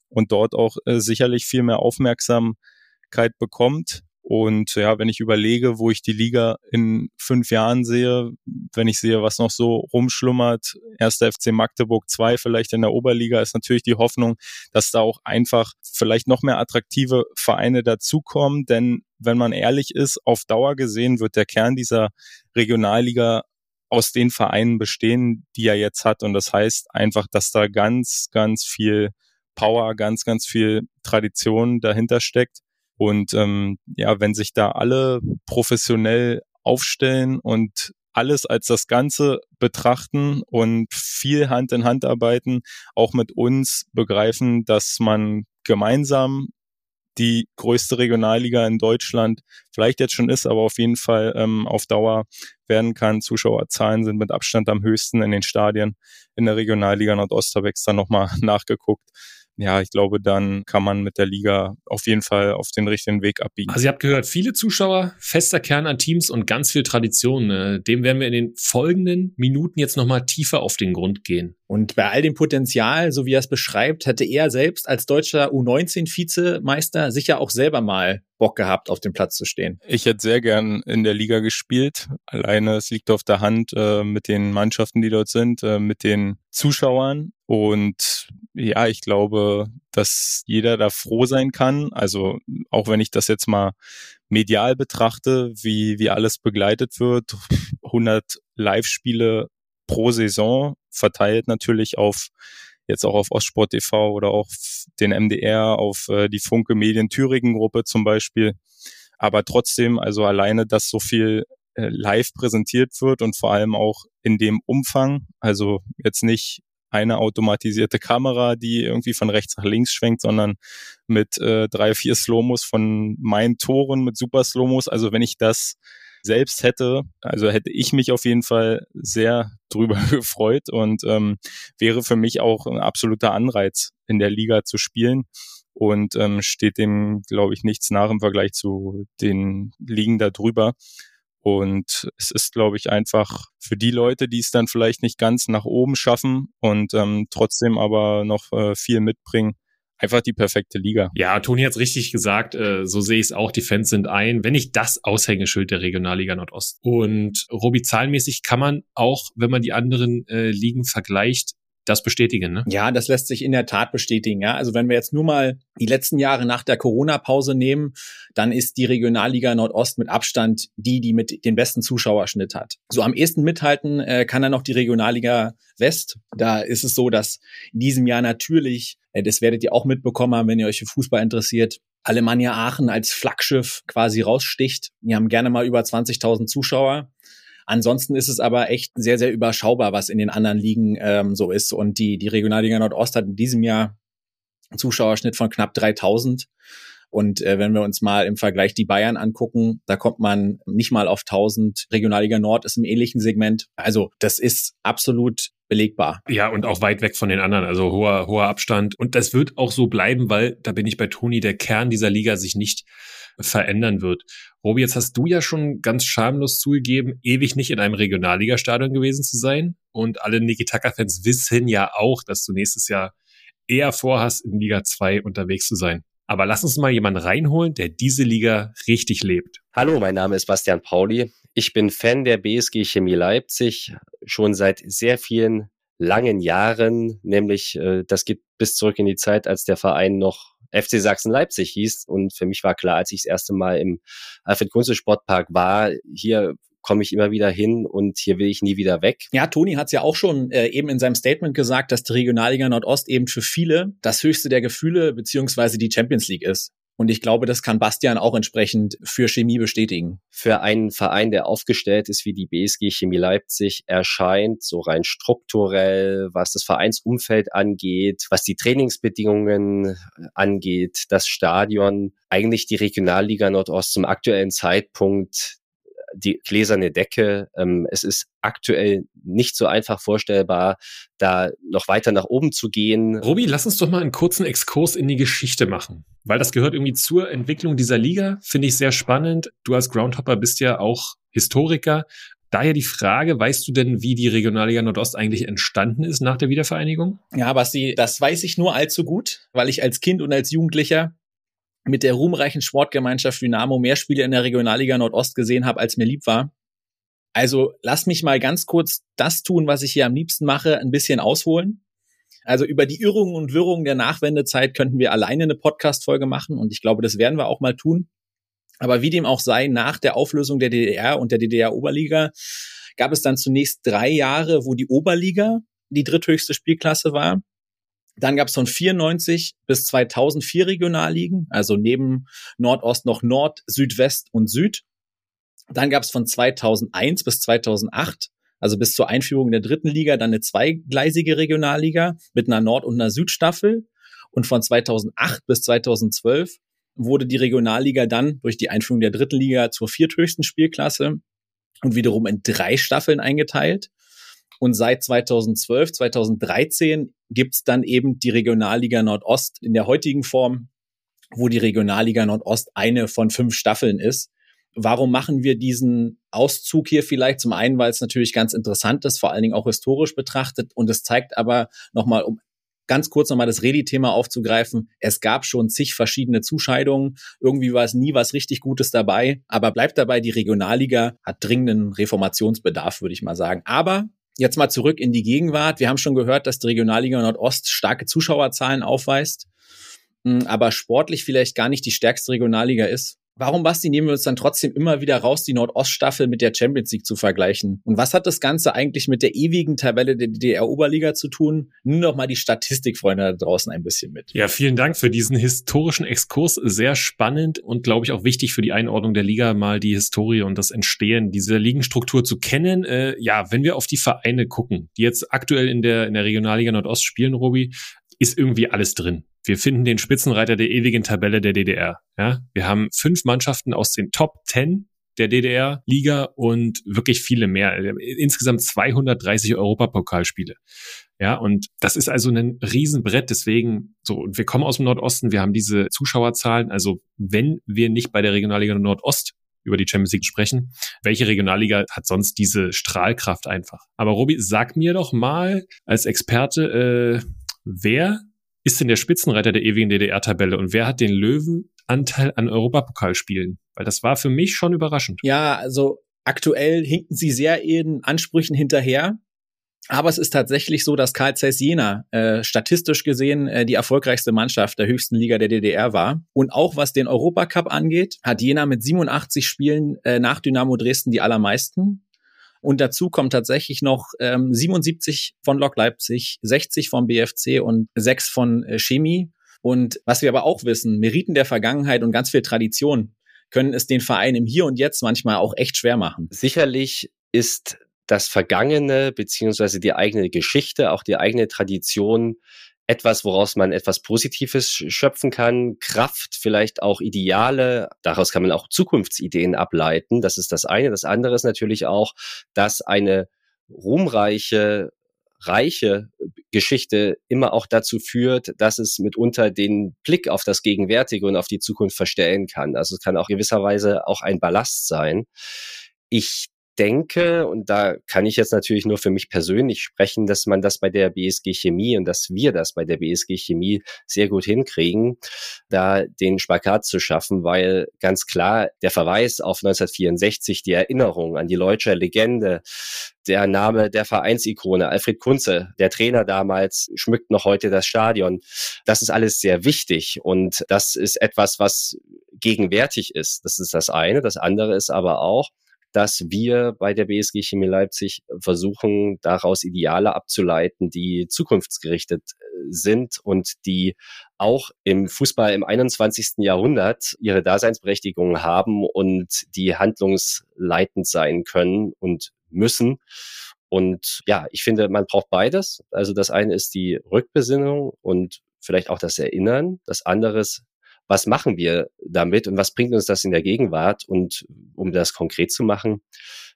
und dort auch äh, sicherlich viel mehr Aufmerksamkeit bekommt. Und ja, wenn ich überlege, wo ich die Liga in fünf Jahren sehe, wenn ich sehe, was noch so rumschlummert, erster FC Magdeburg 2 vielleicht in der Oberliga, ist natürlich die Hoffnung, dass da auch einfach vielleicht noch mehr attraktive Vereine dazukommen. Denn wenn man ehrlich ist, auf Dauer gesehen wird der Kern dieser Regionalliga aus den Vereinen bestehen, die er jetzt hat. Und das heißt einfach, dass da ganz, ganz viel Power, ganz, ganz viel Tradition dahinter steckt. Und ähm, ja, wenn sich da alle professionell aufstellen und alles als das Ganze betrachten und viel Hand in Hand arbeiten, auch mit uns begreifen, dass man gemeinsam die größte Regionalliga in Deutschland vielleicht jetzt schon ist, aber auf jeden Fall ähm, auf Dauer werden kann. Zuschauerzahlen sind mit Abstand am höchsten in den Stadien in der Regionalliga Nordost. Habe extra nochmal [laughs] nachgeguckt ja, ich glaube, dann kann man mit der Liga auf jeden Fall auf den richtigen Weg abbiegen. Also ihr habt gehört, viele Zuschauer, fester Kern an Teams und ganz viel Tradition. Äh, dem werden wir in den folgenden Minuten jetzt nochmal tiefer auf den Grund gehen. Und bei all dem Potenzial, so wie er es beschreibt, hätte er selbst als deutscher U19-Vizemeister sicher auch selber mal Bock gehabt, auf dem Platz zu stehen. Ich hätte sehr gern in der Liga gespielt. Alleine, es liegt auf der Hand äh, mit den Mannschaften, die dort sind, äh, mit den Zuschauern. Und ja, ich glaube, dass jeder da froh sein kann. Also auch wenn ich das jetzt mal medial betrachte, wie, wie alles begleitet wird, 100 Live-Spiele pro Saison verteilt natürlich auf jetzt auch auf Ostsport TV oder auch den MDR, auf äh, die Funke Medien Thüringen Gruppe zum Beispiel. Aber trotzdem, also alleine, dass so viel äh, live präsentiert wird und vor allem auch in dem Umfang, also jetzt nicht eine automatisierte Kamera, die irgendwie von rechts nach links schwenkt, sondern mit äh, drei, vier Slomos von meinen Toren mit Super Slomos. Also wenn ich das selbst hätte, also hätte ich mich auf jeden Fall sehr [laughs] drüber gefreut und ähm, wäre für mich auch ein absoluter Anreiz, in der Liga zu spielen und ähm, steht dem, glaube ich, nichts nach im Vergleich zu den Ligen da drüber. Und es ist, glaube ich, einfach für die Leute, die es dann vielleicht nicht ganz nach oben schaffen und ähm, trotzdem aber noch äh, viel mitbringen, einfach die perfekte Liga. Ja, Toni hat es richtig gesagt, äh, so sehe ich es auch, die Fans sind ein, wenn nicht das Aushängeschild der Regionalliga Nordost. Und Robi, zahlenmäßig kann man auch, wenn man die anderen äh, Ligen vergleicht, das bestätigen, ne? Ja, das lässt sich in der Tat bestätigen. Ja, also wenn wir jetzt nur mal die letzten Jahre nach der Corona-Pause nehmen, dann ist die Regionalliga Nordost mit Abstand die, die mit den besten Zuschauerschnitt hat. So am ehesten mithalten äh, kann dann noch die Regionalliga West. Da ist es so, dass in diesem Jahr natürlich äh, das werdet ihr auch mitbekommen haben, wenn ihr euch für Fußball interessiert. Alemannia Aachen als Flaggschiff quasi raussticht. Die haben gerne mal über 20.000 Zuschauer. Ansonsten ist es aber echt sehr, sehr überschaubar, was in den anderen Ligen ähm, so ist. Und die, die Regionalliga Nordost hat in diesem Jahr einen Zuschauerschnitt von knapp 3000. Und äh, wenn wir uns mal im Vergleich die Bayern angucken, da kommt man nicht mal auf 1000. Regionalliga Nord ist im ähnlichen Segment. Also das ist absolut belegbar. Ja, und auch weit weg von den anderen, also hoher, hoher Abstand. Und das wird auch so bleiben, weil, da bin ich bei Toni, der Kern dieser Liga sich nicht verändern wird. Robi, jetzt hast du ja schon ganz schamlos zugegeben, ewig nicht in einem Regionalligastadion gewesen zu sein. Und alle Niki Tucker-Fans wissen ja auch, dass du nächstes Jahr eher vorhast, in Liga 2 unterwegs zu sein. Aber lass uns mal jemanden reinholen, der diese Liga richtig lebt. Hallo, mein Name ist Bastian Pauli. Ich bin Fan der BSG Chemie Leipzig schon seit sehr vielen langen Jahren, nämlich äh, das geht bis zurück in die Zeit, als der Verein noch FC Sachsen Leipzig hieß. Und für mich war klar, als ich das erste Mal im Alfred Kunze Sportpark war, hier komme ich immer wieder hin und hier will ich nie wieder weg. Ja, Toni hat es ja auch schon äh, eben in seinem Statement gesagt, dass die Regionalliga Nordost eben für viele das höchste der Gefühle beziehungsweise die Champions League ist. Und ich glaube, das kann Bastian auch entsprechend für Chemie bestätigen. Für einen Verein, der aufgestellt ist wie die BSG Chemie Leipzig, erscheint so rein strukturell, was das Vereinsumfeld angeht, was die Trainingsbedingungen angeht, das Stadion, eigentlich die Regionalliga Nordost zum aktuellen Zeitpunkt die gläserne Decke. Ähm, es ist aktuell nicht so einfach vorstellbar, da noch weiter nach oben zu gehen. Robi, lass uns doch mal einen kurzen Exkurs in die Geschichte machen, weil das gehört irgendwie zur Entwicklung dieser Liga, finde ich sehr spannend. Du als Groundhopper bist ja auch Historiker. Daher die Frage, weißt du denn, wie die Regionalliga Nordost eigentlich entstanden ist nach der Wiedervereinigung? Ja, Basti, das weiß ich nur allzu gut, weil ich als Kind und als Jugendlicher mit der ruhmreichen Sportgemeinschaft Dynamo mehr Spiele in der Regionalliga Nordost gesehen habe, als mir lieb war. Also lass mich mal ganz kurz das tun, was ich hier am liebsten mache, ein bisschen ausholen. Also über die Irrungen und Wirrungen der Nachwendezeit könnten wir alleine eine Podcast-Folge machen und ich glaube, das werden wir auch mal tun. Aber wie dem auch sei, nach der Auflösung der DDR und der DDR-Oberliga gab es dann zunächst drei Jahre, wo die Oberliga die dritthöchste Spielklasse war. Dann gab es von 94 bis 2004 Regionalligen, also neben Nordost noch Nord, Südwest und Süd. Dann gab es von 2001 bis 2008, also bis zur Einführung der dritten Liga, dann eine zweigleisige Regionalliga mit einer Nord- und einer Südstaffel. Und von 2008 bis 2012 wurde die Regionalliga dann durch die Einführung der dritten Liga zur vierthöchsten Spielklasse und wiederum in drei Staffeln eingeteilt. Und seit 2012, 2013 gibt's dann eben die Regionalliga Nordost in der heutigen Form, wo die Regionalliga Nordost eine von fünf Staffeln ist. Warum machen wir diesen Auszug hier vielleicht? Zum einen, weil es natürlich ganz interessant ist, vor allen Dingen auch historisch betrachtet. Und es zeigt aber nochmal, um ganz kurz nochmal das Redi-Thema aufzugreifen. Es gab schon zig verschiedene Zuscheidungen. Irgendwie war es nie was richtig Gutes dabei. Aber bleibt dabei, die Regionalliga hat dringenden Reformationsbedarf, würde ich mal sagen. Aber jetzt mal zurück in die Gegenwart. Wir haben schon gehört, dass die Regionalliga Nordost starke Zuschauerzahlen aufweist, hm, aber sportlich vielleicht gar nicht die stärkste Regionalliga ist. Warum, Basti, nehmen wir uns dann trotzdem immer wieder raus, die Nordoststaffel mit der Champions League zu vergleichen? Und was hat das Ganze eigentlich mit der ewigen Tabelle der DDR-Oberliga zu tun? Nimm doch mal die Statistikfreunde da draußen ein bisschen mit. Ja, vielen Dank für diesen historischen Exkurs. Sehr spannend und, glaube ich, auch wichtig für die Einordnung der Liga, mal die Historie und das Entstehen dieser Ligenstruktur zu kennen. Äh, ja, wenn wir auf die Vereine gucken, die jetzt aktuell in der, in der Regionalliga Nordost spielen, Robi, ist irgendwie alles drin. Wir finden den Spitzenreiter der ewigen Tabelle der DDR. Ja, wir haben fünf Mannschaften aus den Top Ten der DDR-Liga und wirklich viele mehr. Insgesamt 230 Europapokalspiele. Ja, und das ist also ein Riesenbrett. Deswegen, so, und wir kommen aus dem Nordosten, wir haben diese Zuschauerzahlen. Also, wenn wir nicht bei der Regionalliga Nordost über die Champions League sprechen, welche Regionalliga hat sonst diese Strahlkraft einfach? Aber Robi, sag mir doch mal als Experte, äh, wer ist denn der Spitzenreiter der ewigen DDR-Tabelle und wer hat den Löwenanteil an Europapokalspielen? Weil das war für mich schon überraschend. Ja, also aktuell hinken sie sehr ihren Ansprüchen hinterher. Aber es ist tatsächlich so, dass Karl Zeiss Jena äh, statistisch gesehen äh, die erfolgreichste Mannschaft der höchsten Liga der DDR war. Und auch was den Europacup angeht, hat Jena mit 87 Spielen äh, nach Dynamo Dresden die allermeisten. Und dazu kommt tatsächlich noch ähm, 77 von Lok Leipzig, 60 vom BFC und 6 von äh, Chemie. Und was wir aber auch wissen, Meriten der Vergangenheit und ganz viel Tradition können es den Verein im Hier und Jetzt manchmal auch echt schwer machen. Sicherlich ist das Vergangene beziehungsweise die eigene Geschichte, auch die eigene Tradition etwas, woraus man etwas Positives schöpfen kann, Kraft, vielleicht auch Ideale. Daraus kann man auch Zukunftsideen ableiten. Das ist das eine. Das andere ist natürlich auch, dass eine ruhmreiche, reiche Geschichte immer auch dazu führt, dass es mitunter den Blick auf das Gegenwärtige und auf die Zukunft verstellen kann. Also es kann auch gewisserweise auch ein Ballast sein. Ich denke, und da kann ich jetzt natürlich nur für mich persönlich sprechen, dass man das bei der BSG Chemie und dass wir das bei der BSG Chemie sehr gut hinkriegen, da den Spagat zu schaffen, weil ganz klar der Verweis auf 1964, die Erinnerung an die Leutscher Legende, der Name der Vereinsikone, Alfred Kunze, der Trainer damals, schmückt noch heute das Stadion. Das ist alles sehr wichtig und das ist etwas, was gegenwärtig ist. Das ist das eine. Das andere ist aber auch, dass wir bei der BSG Chemie Leipzig versuchen, daraus Ideale abzuleiten, die zukunftsgerichtet äh, sind und die auch im Fußball im 21. Jahrhundert ihre Daseinsberechtigung haben und die handlungsleitend sein können und müssen. Und ja, ich finde, man braucht beides. Also das eine ist die Rückbesinnung und vielleicht auch das Erinnern. Das andere ist was machen wir damit und was bringt uns das in der Gegenwart? Und um das konkret zu machen,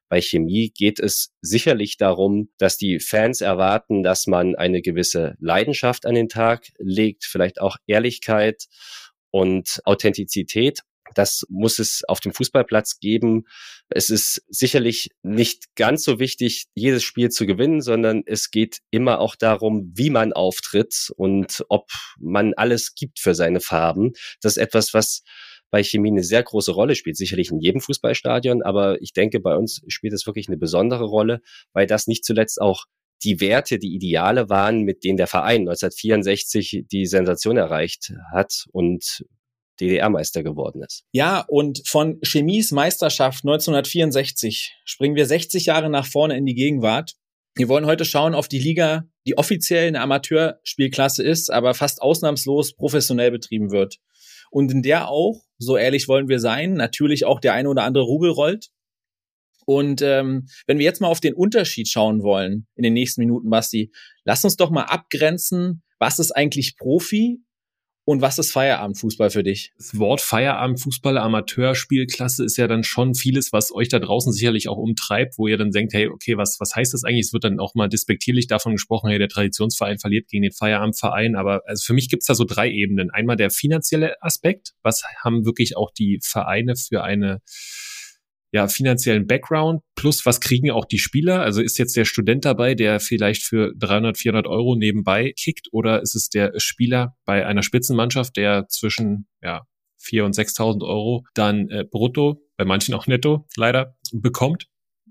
bei Chemie geht es sicherlich darum, dass die Fans erwarten, dass man eine gewisse Leidenschaft an den Tag legt, vielleicht auch Ehrlichkeit und Authentizität. Das muss es auf dem Fußballplatz geben. Es ist sicherlich nicht ganz so wichtig, jedes Spiel zu gewinnen, sondern es geht immer auch darum, wie man auftritt und ob man alles gibt für seine Farben. Das ist etwas, was bei Chemie eine sehr große Rolle spielt, sicherlich in jedem Fußballstadion, aber ich denke, bei uns spielt es wirklich eine besondere Rolle, weil das nicht zuletzt auch die Werte, die Ideale waren, mit denen der Verein 1964 die Sensation erreicht hat und DDR-Meister geworden ist. Ja, und von Chemies Meisterschaft 1964 springen wir 60 Jahre nach vorne in die Gegenwart. Wir wollen heute schauen auf die Liga, die offiziell eine Amateurspielklasse ist, aber fast ausnahmslos professionell betrieben wird. Und in der auch, so ehrlich wollen wir sein, natürlich auch der eine oder andere Rubel rollt. Und ähm, wenn wir jetzt mal auf den Unterschied schauen wollen in den nächsten Minuten, Basti, lass uns doch mal abgrenzen, was ist eigentlich Profi und was ist Feierabendfußball für dich? Das Wort Feierabendfußball, Amateurspielklasse ist ja dann schon vieles, was euch da draußen sicherlich auch umtreibt, wo ihr dann denkt, hey, okay, was, was heißt das eigentlich? Es wird dann auch mal despektierlich davon gesprochen, hey, der Traditionsverein verliert gegen den Feierabendverein. Aber also für mich gibt's da so drei Ebenen. Einmal der finanzielle Aspekt. Was haben wirklich auch die Vereine für eine ja, finanziellen Background plus was kriegen auch die Spieler? Also ist jetzt der Student dabei, der vielleicht für 300, 400 Euro nebenbei kickt oder ist es der Spieler bei einer Spitzenmannschaft, der zwischen ja, 4.000 und 6.000 Euro dann äh, brutto, bei manchen auch netto leider, bekommt?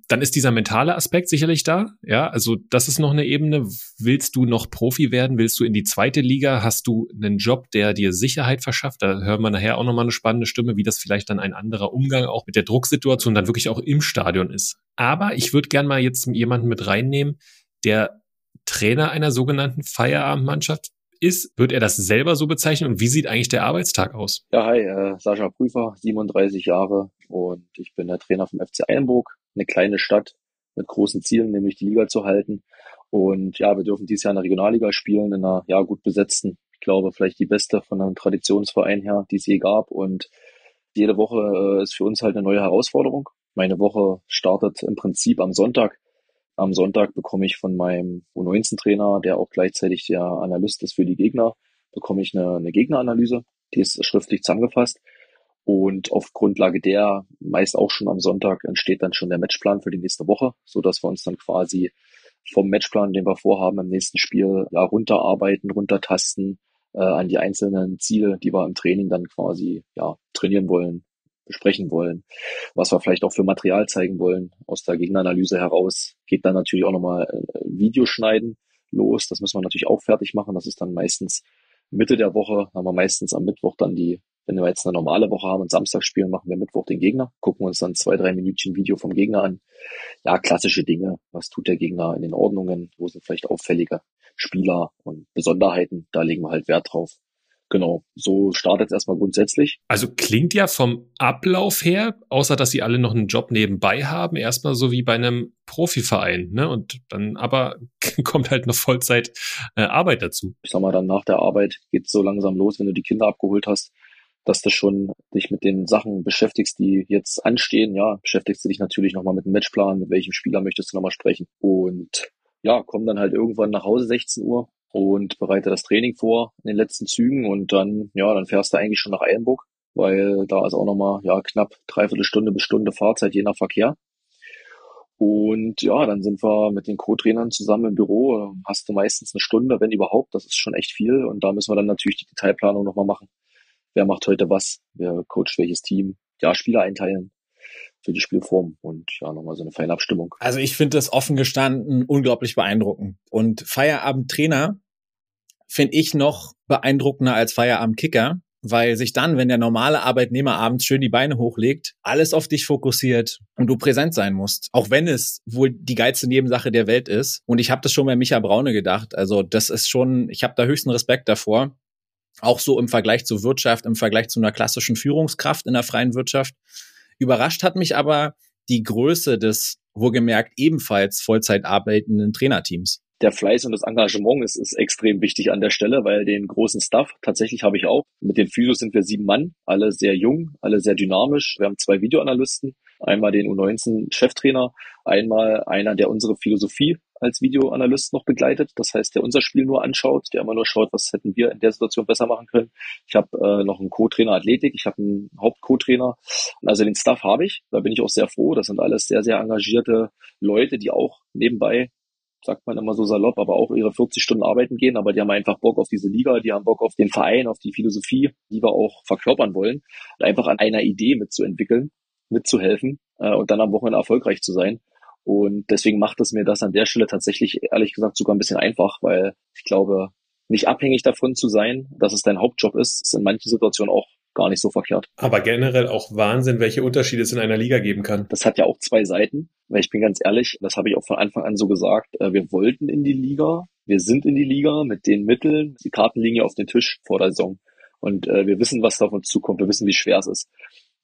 Dann ist dieser mentale Aspekt sicherlich da. Ja, also das ist noch eine Ebene. Willst du noch Profi werden? Willst du in die zweite Liga? Hast du einen Job, der dir Sicherheit verschafft? Da hören wir nachher auch nochmal eine spannende Stimme, wie das vielleicht dann ein anderer Umgang auch mit der Drucksituation dann wirklich auch im Stadion ist. Aber ich würde gern mal jetzt jemanden mit reinnehmen, der Trainer einer sogenannten Feierabendmannschaft ist. Wird er das selber so bezeichnen und wie sieht eigentlich der Arbeitstag aus? Ja, hi, äh, Sascha Prüfer, 37 Jahre und ich bin der Trainer vom FC Eilenburg eine kleine Stadt mit großen Zielen, nämlich die Liga zu halten. Und ja, wir dürfen dieses Jahr in der Regionalliga spielen, in einer ja gut besetzten, ich glaube vielleicht die beste von einem Traditionsverein her, die es je gab. Und jede Woche äh, ist für uns halt eine neue Herausforderung. Meine Woche startet im Prinzip am Sonntag. Am Sonntag bekomme ich von meinem U19-Trainer, der auch gleichzeitig der Analyst ist für die Gegner, bekomme ich eine, eine Gegneranalyse. Die ist schriftlich zusammengefasst. Und auf Grundlage der, meist auch schon am Sonntag, entsteht dann schon der Matchplan für die nächste Woche, so dass wir uns dann quasi vom Matchplan, den wir vorhaben, im nächsten Spiel ja, runterarbeiten, runtertasten äh, an die einzelnen Ziele, die wir im Training dann quasi ja, trainieren wollen, besprechen wollen, was wir vielleicht auch für Material zeigen wollen aus der Gegneranalyse heraus. Geht dann natürlich auch nochmal äh, Videoschneiden los. Das müssen wir natürlich auch fertig machen. Das ist dann meistens Mitte der Woche, haben wir meistens am Mittwoch dann die wenn wir jetzt eine normale Woche haben und Samstag spielen, machen wir Mittwoch den Gegner, gucken uns dann zwei, drei Minütchen Video vom Gegner an. Ja, klassische Dinge. Was tut der Gegner in den Ordnungen? Wo sind vielleicht auffällige Spieler und Besonderheiten? Da legen wir halt Wert drauf. Genau, so startet es erstmal grundsätzlich. Also klingt ja vom Ablauf her, außer dass sie alle noch einen Job nebenbei haben, erstmal so wie bei einem Profiverein, ne? Und dann aber [laughs] kommt halt noch Vollzeit äh, Arbeit dazu. Ich sag mal, dann nach der Arbeit geht's so langsam los, wenn du die Kinder abgeholt hast, dass du schon dich mit den Sachen beschäftigst, die jetzt anstehen. Ja, beschäftigst du dich natürlich nochmal mit dem Matchplan, mit welchem Spieler möchtest du nochmal sprechen. Und ja, komm dann halt irgendwann nach Hause 16 Uhr und bereite das Training vor in den letzten Zügen und dann, ja, dann fährst du eigentlich schon nach Eilenburg, weil da ist auch nochmal, ja, knapp dreiviertel Stunde bis Stunde Fahrzeit je nach Verkehr. Und ja, dann sind wir mit den Co-Trainern zusammen im Büro. Hast du meistens eine Stunde, wenn überhaupt. Das ist schon echt viel. Und da müssen wir dann natürlich die Detailplanung nochmal machen wer macht heute was, wer coacht welches Team, ja, Spieler einteilen für die Spielform und ja, nochmal so eine feine. Also ich finde das offen gestanden unglaublich beeindruckend. Und Feierabendtrainer finde ich noch beeindruckender als Feierabendkicker, weil sich dann, wenn der normale Arbeitnehmer abends schön die Beine hochlegt, alles auf dich fokussiert und du präsent sein musst. Auch wenn es wohl die geilste Nebensache der Welt ist. Und ich habe das schon bei Micha Braune gedacht. Also das ist schon, ich habe da höchsten Respekt davor. Auch so im Vergleich zur Wirtschaft, im Vergleich zu einer klassischen Führungskraft in der freien Wirtschaft. Überrascht hat mich aber die Größe des, wohlgemerkt, ebenfalls Vollzeit arbeitenden Trainerteams der Fleiß und das Engagement ist, ist extrem wichtig an der Stelle, weil den großen Staff tatsächlich habe ich auch. Mit den Physios sind wir sieben Mann, alle sehr jung, alle sehr dynamisch. Wir haben zwei Videoanalysten, einmal den U19-Cheftrainer, einmal einer, der unsere Philosophie als Videoanalyst noch begleitet. Das heißt, der unser Spiel nur anschaut, der immer nur schaut, was hätten wir in der Situation besser machen können. Ich habe äh, noch einen Co-Trainer Athletik, ich habe einen Haupt-Co-Trainer. Also den Staff habe ich. Da bin ich auch sehr froh. Das sind alles sehr, sehr engagierte Leute, die auch nebenbei sagt man immer so salopp, aber auch ihre 40 Stunden arbeiten gehen, aber die haben einfach Bock auf diese Liga, die haben Bock auf den Verein, auf die Philosophie, die wir auch verkörpern wollen, und einfach an einer Idee mitzuentwickeln, mitzuhelfen äh, und dann am Wochenende erfolgreich zu sein. Und deswegen macht es mir das an der Stelle tatsächlich, ehrlich gesagt, sogar ein bisschen einfach, weil ich glaube, nicht abhängig davon zu sein, dass es dein Hauptjob ist, ist in manchen Situationen auch gar nicht so verkehrt. Aber generell auch Wahnsinn, welche Unterschiede es in einer Liga geben kann. Das hat ja auch zwei Seiten, weil ich bin ganz ehrlich, das habe ich auch von Anfang an so gesagt, äh, wir wollten in die Liga, wir sind in die Liga mit den Mitteln, die Karten liegen ja auf den Tisch vor der Saison und äh, wir wissen, was da auf uns zukommt, wir wissen, wie schwer es ist.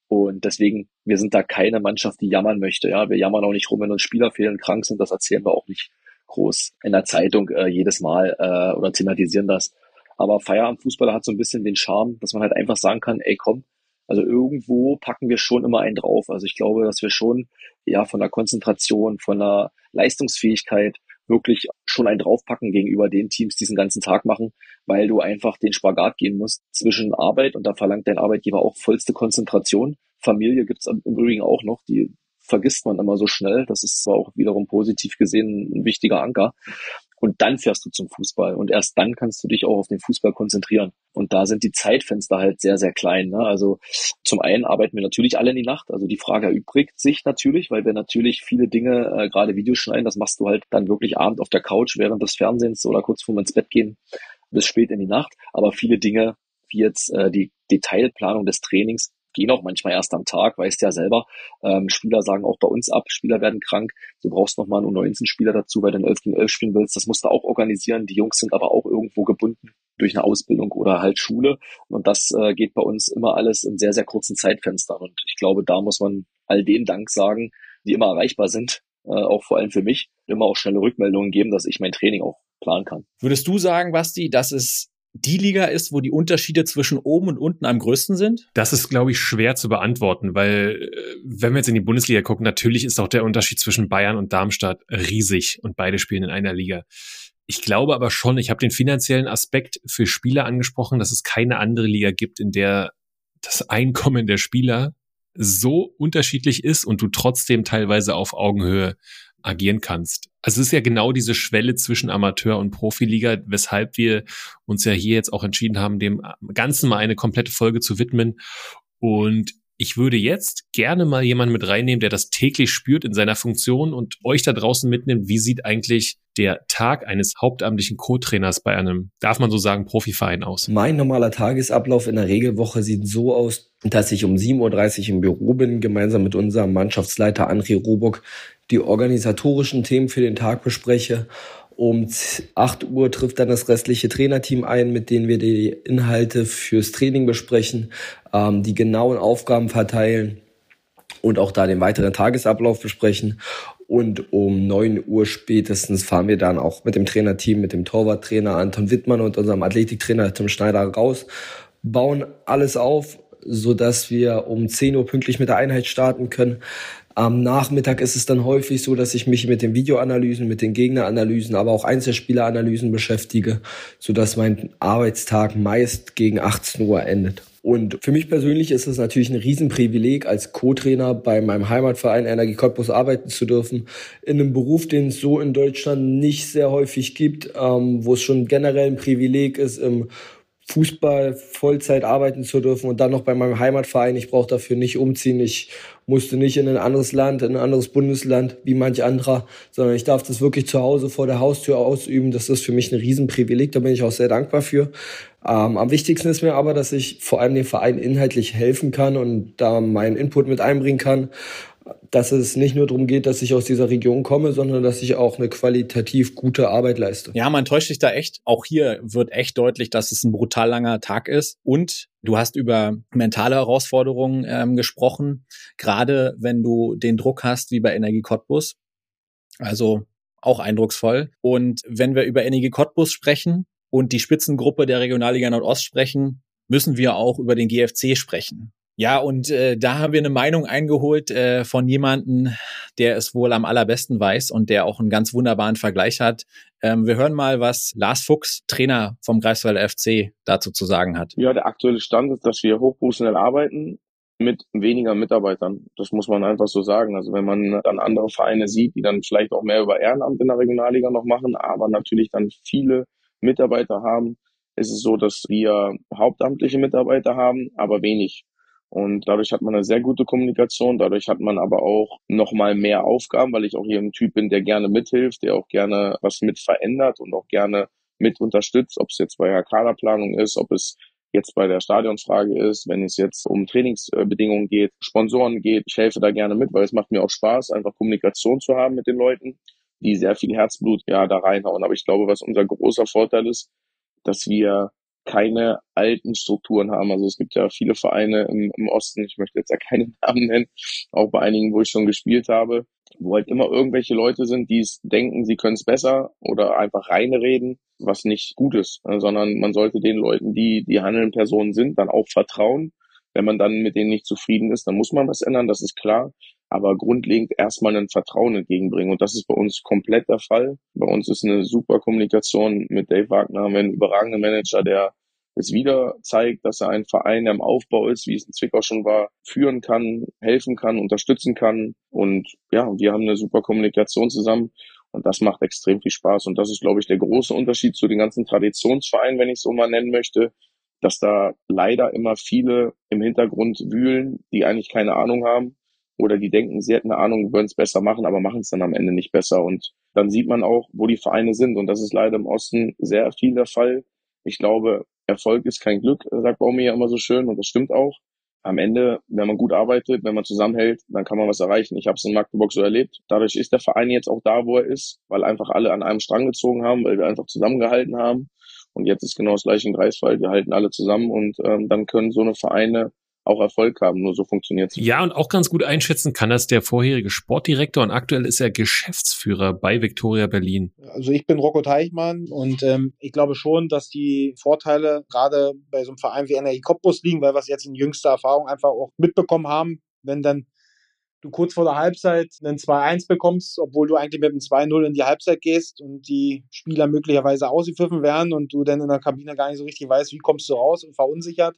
Und deswegen, wir sind da keine Mannschaft, die jammern möchte. Ja, wir jammern auch nicht rum, wenn uns Spieler fehlen, krank sind. Das erzählen wir auch nicht groß in der Zeitung äh, jedes Mal äh, oder thematisieren das. Aber Feierabendfußballer hat so ein bisschen den Charme, dass man halt einfach sagen kann, ey komm, also irgendwo packen wir schon immer einen drauf. Also ich glaube, dass wir schon ja von der Konzentration, von der Leistungsfähigkeit wirklich schon einen draufpacken gegenüber den Teams, die diesen ganzen Tag machen, weil du einfach den Spagat gehen musst zwischen Arbeit und da verlangt dein Arbeitgeber auch vollste Konzentration. Familie gibt's im Übrigen auch noch, die vergisst man immer so schnell. Das ist zwar auch wiederum positiv gesehen ein wichtiger Anker. Und dann fährst du zum Fußball. Und erst dann kannst du dich auch auf den Fußball konzentrieren. Und da sind die Zeitfenster halt sehr, sehr klein. Ne? Also zum einen arbeiten wir natürlich alle in die Nacht. Also die Frage erübrigt sich natürlich, weil wir natürlich viele Dinge, äh, gerade Videos schneiden, das machst du halt dann wirklich abend auf der Couch während des Fernsehens oder kurz vor ins Bett gehen bis spät in die Nacht. Aber viele Dinge, wie jetzt äh, die Detailplanung des Trainings, gehen auch manchmal erst am Tag, weißt ja selber. Ähm, Spieler sagen auch bei uns ab, Spieler werden krank. Du brauchst nochmal einen U19-Spieler dazu, weil du 11 gegen 11 spielen willst. Das musst du auch organisieren. Die Jungs sind aber auch irgendwo gebunden durch eine Ausbildung oder halt Schule. Und das äh, geht bei uns immer alles in sehr, sehr kurzen Zeitfenstern. Und ich glaube, da muss man all denen Dank sagen, die immer erreichbar sind, äh, auch vor allem für mich, immer auch schnelle Rückmeldungen geben, dass ich mein Training auch planen kann. Würdest du sagen, Basti, dass es die Liga ist, wo die Unterschiede zwischen oben und unten am größten sind? Das ist, glaube ich, schwer zu beantworten, weil äh, wenn wir jetzt in die Bundesliga gucken, natürlich ist auch der Unterschied zwischen Bayern und Darmstadt riesig und beide spielen in einer Liga. Ich glaube aber schon, ich habe den finanziellen Aspekt für Spieler angesprochen, dass es keine andere Liga gibt, in der das Einkommen der Spieler so unterschiedlich ist und du trotzdem teilweise auf Augenhöhe agieren kannst. Also es ist ja genau diese Schwelle zwischen Amateur und Profiliga, weshalb wir uns ja hier jetzt auch entschieden haben, dem Ganzen mal eine komplette Folge zu widmen. Und ich würde jetzt gerne mal jemanden mit reinnehmen, der das täglich spürt in seiner Funktion und euch da draußen mitnimmt. Wie sieht eigentlich der Tag eines hauptamtlichen Co-Trainers bei einem, darf man so sagen, Profiverein aus? Mein normaler Tagesablauf in der Regelwoche sieht so aus, dass ich um 7.30 Uhr im Büro bin, gemeinsam mit unserem Mannschaftsleiter André Robock die organisatorischen Themen für den Tag bespreche. Um 8 Uhr trifft dann das restliche Trainerteam ein, mit denen wir die Inhalte fürs Training besprechen, ähm, die genauen Aufgaben verteilen und auch da den weiteren Tagesablauf besprechen. Und um 9 Uhr spätestens fahren wir dann auch mit dem Trainerteam, mit dem Torwarttrainer Anton Wittmann und unserem Athletiktrainer Tim Schneider raus, bauen alles auf, so dass wir um 10 Uhr pünktlich mit der Einheit starten können. Am Nachmittag ist es dann häufig so, dass ich mich mit den Videoanalysen, mit den Gegneranalysen, aber auch Einzelspieleranalysen beschäftige, so dass mein Arbeitstag meist gegen 18 Uhr endet. Und für mich persönlich ist es natürlich ein Riesenprivileg, als Co-Trainer bei meinem Heimatverein Energie Cottbus arbeiten zu dürfen. In einem Beruf, den es so in Deutschland nicht sehr häufig gibt, ähm, wo es schon generell ein Privileg ist, im Fußball Vollzeit arbeiten zu dürfen und dann noch bei meinem Heimatverein. Ich brauche dafür nicht umziehen. Ich musste nicht in ein anderes Land, in ein anderes Bundesland wie manch anderer, sondern ich darf das wirklich zu Hause vor der Haustür ausüben. Das ist für mich ein Riesenprivileg. Da bin ich auch sehr dankbar für. Ähm, am wichtigsten ist mir aber, dass ich vor allem dem Verein inhaltlich helfen kann und da meinen Input mit einbringen kann dass es nicht nur darum geht, dass ich aus dieser Region komme, sondern dass ich auch eine qualitativ gute Arbeit leiste. Ja, man täuscht sich da echt. Auch hier wird echt deutlich, dass es ein brutal langer Tag ist. Und du hast über mentale Herausforderungen ähm, gesprochen, gerade wenn du den Druck hast wie bei Energie Cottbus. Also auch eindrucksvoll. Und wenn wir über Energie Cottbus sprechen und die Spitzengruppe der Regionalliga Nordost sprechen, müssen wir auch über den GFC sprechen. Ja, und äh, da haben wir eine Meinung eingeholt äh, von jemanden, der es wohl am allerbesten weiß und der auch einen ganz wunderbaren Vergleich hat. Ähm, wir hören mal, was Lars Fuchs, Trainer vom Greifswalder FC, dazu zu sagen hat. Ja, der aktuelle Stand ist, dass wir hochprofessionell arbeiten mit weniger Mitarbeitern. Das muss man einfach so sagen. Also wenn man dann andere Vereine sieht, die dann vielleicht auch mehr über Ehrenamt in der Regionalliga noch machen, aber natürlich dann viele Mitarbeiter haben, ist es so, dass wir hauptamtliche Mitarbeiter haben, aber wenig und dadurch hat man eine sehr gute Kommunikation. Dadurch hat man aber auch nochmal mehr Aufgaben, weil ich auch hier ein Typ bin, der gerne mithilft, der auch gerne was mit verändert und auch gerne mit unterstützt, ob es jetzt bei der Kaderplanung ist, ob es jetzt bei der Stadionsfrage ist, wenn es jetzt um Trainingsbedingungen geht, Sponsoren geht. Ich helfe da gerne mit, weil es macht mir auch Spaß, einfach Kommunikation zu haben mit den Leuten, die sehr viel Herzblut ja da reinhauen. Aber ich glaube, was unser großer Vorteil ist, dass wir keine alten Strukturen haben. Also es gibt ja viele Vereine im, im Osten, ich möchte jetzt ja keine [laughs] Namen nennen, auch bei einigen, wo ich schon gespielt habe, wo halt immer irgendwelche Leute sind, die es denken, sie können es besser oder einfach reinreden, was nicht gut ist, äh, sondern man sollte den Leuten, die die handelnden Personen sind, dann auch vertrauen. Wenn man dann mit denen nicht zufrieden ist, dann muss man was ändern, das ist klar. Aber grundlegend erstmal ein Vertrauen entgegenbringen. Und das ist bei uns komplett der Fall. Bei uns ist eine super Kommunikation mit Dave Wagner, haben wir einen überragenden Manager, der es wieder zeigt, dass er ein Verein, der im Aufbau ist, wie es in Zwickau schon war, führen kann, helfen kann, unterstützen kann. Und ja, wir haben eine super Kommunikation zusammen. Und das macht extrem viel Spaß. Und das ist, glaube ich, der große Unterschied zu den ganzen Traditionsvereinen, wenn ich so mal nennen möchte, dass da leider immer viele im Hintergrund wühlen, die eigentlich keine Ahnung haben oder die denken, sie hätten eine Ahnung, würden es besser machen, aber machen es dann am Ende nicht besser. Und dann sieht man auch, wo die Vereine sind. Und das ist leider im Osten sehr viel der Fall. Ich glaube, Erfolg ist kein Glück, sagt Baumi ja immer so schön und das stimmt auch. Am Ende, wenn man gut arbeitet, wenn man zusammenhält, dann kann man was erreichen. Ich habe es in Magdeburg so erlebt. Dadurch ist der Verein jetzt auch da, wo er ist, weil einfach alle an einem Strang gezogen haben, weil wir einfach zusammengehalten haben. Und jetzt ist genau das gleiche in Greifswald. Wir halten alle zusammen und ähm, dann können so eine Vereine auch Erfolg haben. Nur so funktioniert es. Ja, und auch ganz gut einschätzen kann das der vorherige Sportdirektor und aktuell ist er Geschäftsführer bei Victoria Berlin. Also ich bin Rocco Teichmann und ähm, ich glaube schon, dass die Vorteile gerade bei so einem Verein wie NRI Cottbus liegen, weil wir es jetzt in jüngster Erfahrung einfach auch mitbekommen haben, wenn dann du kurz vor der Halbzeit einen 2-1 bekommst, obwohl du eigentlich mit einem 2-0 in die Halbzeit gehst und die Spieler möglicherweise ausgepfiffen werden und du dann in der Kabine gar nicht so richtig weißt, wie kommst du raus und verunsichert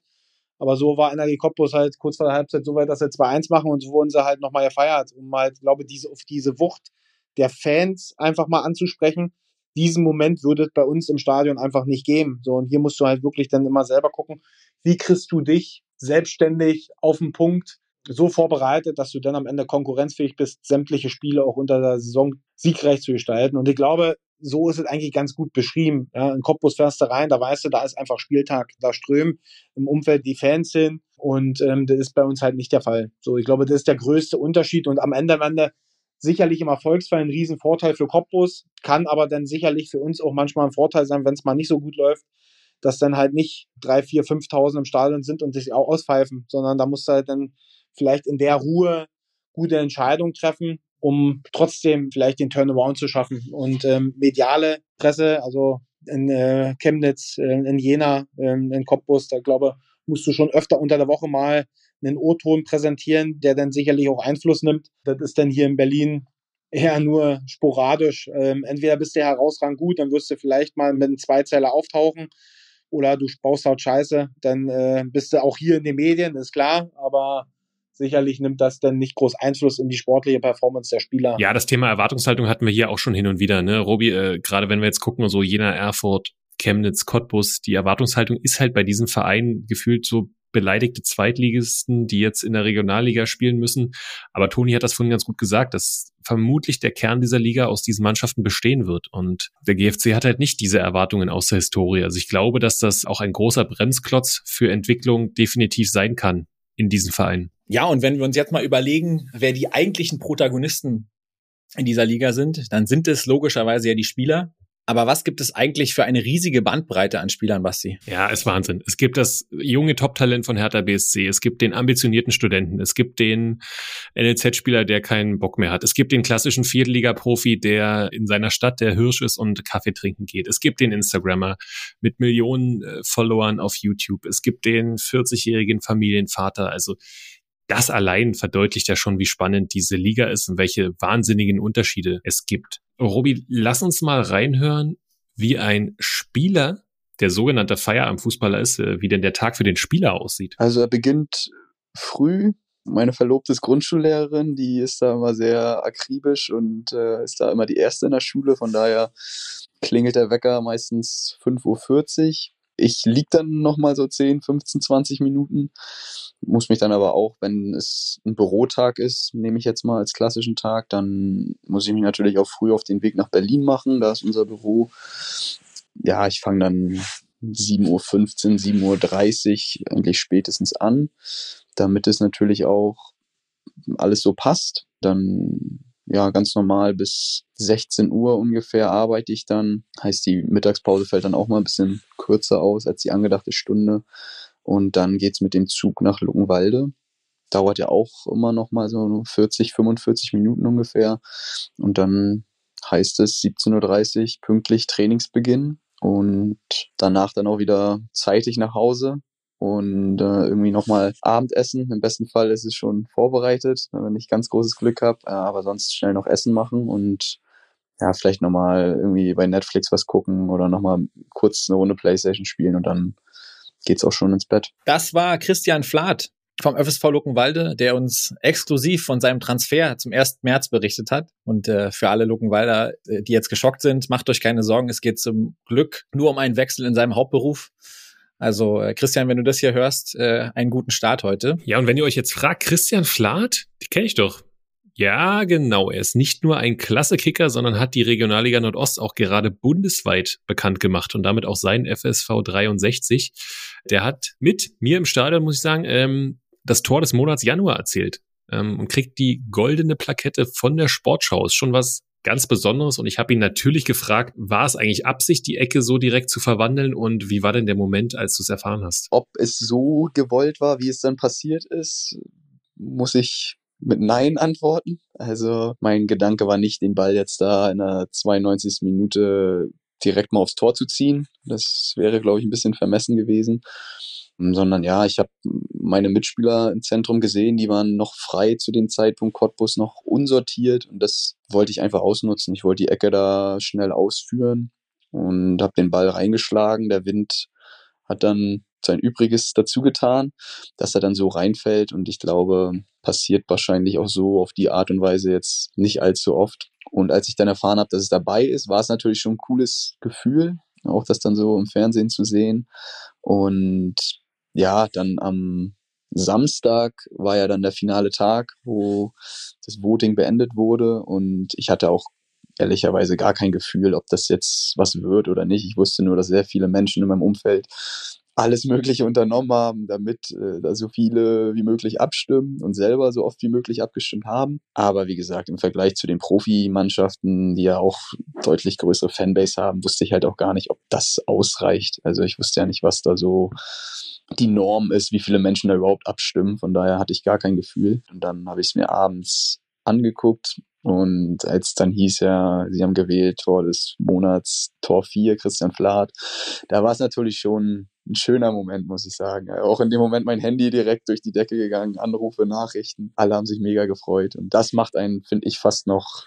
aber so war Energie Cottbus halt kurz vor der Halbzeit so weit, dass sie 2-1 machen und so wurden sie halt nochmal gefeiert, um halt, glaube diese, auf diese Wucht der Fans einfach mal anzusprechen. Diesen Moment würde es bei uns im Stadion einfach nicht geben. So, und hier musst du halt wirklich dann immer selber gucken, wie kriegst du dich selbstständig auf den Punkt so vorbereitet, dass du dann am Ende konkurrenzfähig bist, sämtliche Spiele auch unter der Saison siegreich zu gestalten. Und ich glaube, so ist es eigentlich ganz gut beschrieben. Ja, in Cottbus fährst du rein, da weißt du, da ist einfach Spieltag, da strömen im Umfeld die Fans hin und ähm, das ist bei uns halt nicht der Fall. So, ich glaube, das ist der größte Unterschied und am Ende, am Ende sicherlich im Erfolgsfall ein Riesenvorteil für Cottbus, kann aber dann sicherlich für uns auch manchmal ein Vorteil sein, wenn es mal nicht so gut läuft, dass dann halt nicht drei, vier, 5.000 im Stadion sind und sich auch auspfeifen, sondern da musst du halt dann vielleicht in der Ruhe gute Entscheidungen treffen um trotzdem vielleicht den Turnaround zu schaffen. Und ähm, mediale Presse, also in äh, Chemnitz, äh, in Jena, äh, in Cottbus, da glaube musst du schon öfter unter der Woche mal einen O-Ton präsentieren, der dann sicherlich auch Einfluss nimmt. Das ist dann hier in Berlin eher nur sporadisch. Ähm, entweder bist du herausragend gut, dann wirst du vielleicht mal mit einem Zweizeiler auftauchen oder du baust halt Scheiße, dann äh, bist du auch hier in den Medien, ist klar, aber sicherlich nimmt das dann nicht groß Einfluss in die sportliche Performance der Spieler. Ja, das Thema Erwartungshaltung hatten wir hier auch schon hin und wieder, ne? Robi, äh, gerade wenn wir jetzt gucken, so Jena, Erfurt, Chemnitz, Cottbus, die Erwartungshaltung ist halt bei diesen Vereinen gefühlt so beleidigte Zweitligisten, die jetzt in der Regionalliga spielen müssen. Aber Toni hat das vorhin ganz gut gesagt, dass vermutlich der Kern dieser Liga aus diesen Mannschaften bestehen wird. Und der GFC hat halt nicht diese Erwartungen aus der Historie. Also ich glaube, dass das auch ein großer Bremsklotz für Entwicklung definitiv sein kann in diesen Vereinen. Ja, und wenn wir uns jetzt mal überlegen, wer die eigentlichen Protagonisten in dieser Liga sind, dann sind es logischerweise ja die Spieler. Aber was gibt es eigentlich für eine riesige Bandbreite an Spielern, Basti? Ja, ist Wahnsinn. Es gibt das junge Top-Talent von Hertha BSC. Es gibt den ambitionierten Studenten. Es gibt den NLZ-Spieler, der keinen Bock mehr hat. Es gibt den klassischen Viertliga-Profi, der in seiner Stadt der Hirsch ist und Kaffee trinken geht. Es gibt den Instagrammer mit Millionen äh, Followern auf YouTube. Es gibt den 40-jährigen Familienvater. Also das allein verdeutlicht ja schon, wie spannend diese Liga ist und welche wahnsinnigen Unterschiede es gibt. Robi, lass uns mal reinhören, wie ein Spieler, der sogenannte Feierabendfußballer ist, äh, wie denn der Tag für den Spieler aussieht. Also er beginnt früh. Meine Verlobte ist Grundschullehrerin, die ist da immer sehr akribisch und äh, ist da immer die Erste in der Schule. Von daher klingelt der Wecker meistens 5.40 Uhr. Ich lieg dann nochmal so 10, 15, 20 Minuten, muss mich dann aber auch, wenn es ein Bürotag ist, nehme ich jetzt mal als klassischen Tag, dann muss ich mich natürlich auch früh auf den Weg nach Berlin machen, da ist unser Büro. Ja, ich fange dann 7.15 Uhr, 7.30 Uhr eigentlich spätestens an, damit es natürlich auch alles so passt. Dann ja, ganz normal bis 16 Uhr ungefähr arbeite ich dann. Heißt, die Mittagspause fällt dann auch mal ein bisschen kürzer aus als die angedachte Stunde. Und dann geht's mit dem Zug nach Luckenwalde. Dauert ja auch immer noch mal so 40, 45 Minuten ungefähr. Und dann heißt es 17.30 Uhr pünktlich Trainingsbeginn und danach dann auch wieder zeitig nach Hause und äh, irgendwie nochmal Abendessen. Im besten Fall ist es schon vorbereitet, wenn ich ganz großes Glück habe, äh, aber sonst schnell noch Essen machen und ja, vielleicht nochmal irgendwie bei Netflix was gucken oder nochmal kurz eine Runde Playstation spielen und dann geht's auch schon ins Bett. Das war Christian Flath vom FSV Luckenwalde, der uns exklusiv von seinem Transfer zum 1. März berichtet hat. Und äh, für alle Luckenwalder, äh, die jetzt geschockt sind, macht euch keine Sorgen, es geht zum Glück nur um einen Wechsel in seinem Hauptberuf. Also äh, Christian, wenn du das hier hörst, äh, einen guten Start heute. Ja, und wenn ihr euch jetzt fragt, Christian Flath, die kenne ich doch. Ja, genau. Er ist nicht nur ein klasse Kicker, sondern hat die Regionalliga Nordost auch gerade bundesweit bekannt gemacht und damit auch seinen FSV 63. Der hat mit mir im Stadion, muss ich sagen, ähm, das Tor des Monats Januar erzählt ähm, und kriegt die goldene Plakette von der Sportschau. Ist schon was ganz Besonderes und ich habe ihn natürlich gefragt, war es eigentlich Absicht, die Ecke so direkt zu verwandeln und wie war denn der Moment, als du es erfahren hast? Ob es so gewollt war, wie es dann passiert ist, muss ich mit Nein antworten. Also mein Gedanke war nicht, den Ball jetzt da in der 92. Minute direkt mal aufs Tor zu ziehen. Das wäre, glaube ich, ein bisschen vermessen gewesen. Sondern ja, ich habe meine Mitspieler im Zentrum gesehen, die waren noch frei zu dem Zeitpunkt, Cottbus noch unsortiert und das wollte ich einfach ausnutzen. Ich wollte die Ecke da schnell ausführen und habe den Ball reingeschlagen. Der Wind hat dann sein Übriges dazu getan, dass er dann so reinfällt und ich glaube, passiert wahrscheinlich auch so auf die Art und Weise jetzt nicht allzu oft. Und als ich dann erfahren habe, dass es dabei ist, war es natürlich schon ein cooles Gefühl, auch das dann so im Fernsehen zu sehen. Und ja, dann am Samstag war ja dann der finale Tag, wo das Voting beendet wurde und ich hatte auch ehrlicherweise gar kein Gefühl, ob das jetzt was wird oder nicht. Ich wusste nur, dass sehr viele Menschen in meinem Umfeld alles Mögliche unternommen haben, damit äh, da so viele wie möglich abstimmen und selber so oft wie möglich abgestimmt haben. Aber wie gesagt, im Vergleich zu den Profimannschaften, die ja auch deutlich größere Fanbase haben, wusste ich halt auch gar nicht, ob das ausreicht. Also ich wusste ja nicht, was da so die Norm ist, wie viele Menschen da überhaupt abstimmen. Von daher hatte ich gar kein Gefühl. Und dann habe ich es mir abends angeguckt, und als dann hieß ja, sie haben gewählt, Tor des Monats, Tor 4, Christian Flath, da war es natürlich schon ein schöner Moment, muss ich sagen. Auch in dem Moment mein Handy direkt durch die Decke gegangen, Anrufe, Nachrichten, alle haben sich mega gefreut. Und das macht einen, finde ich, fast noch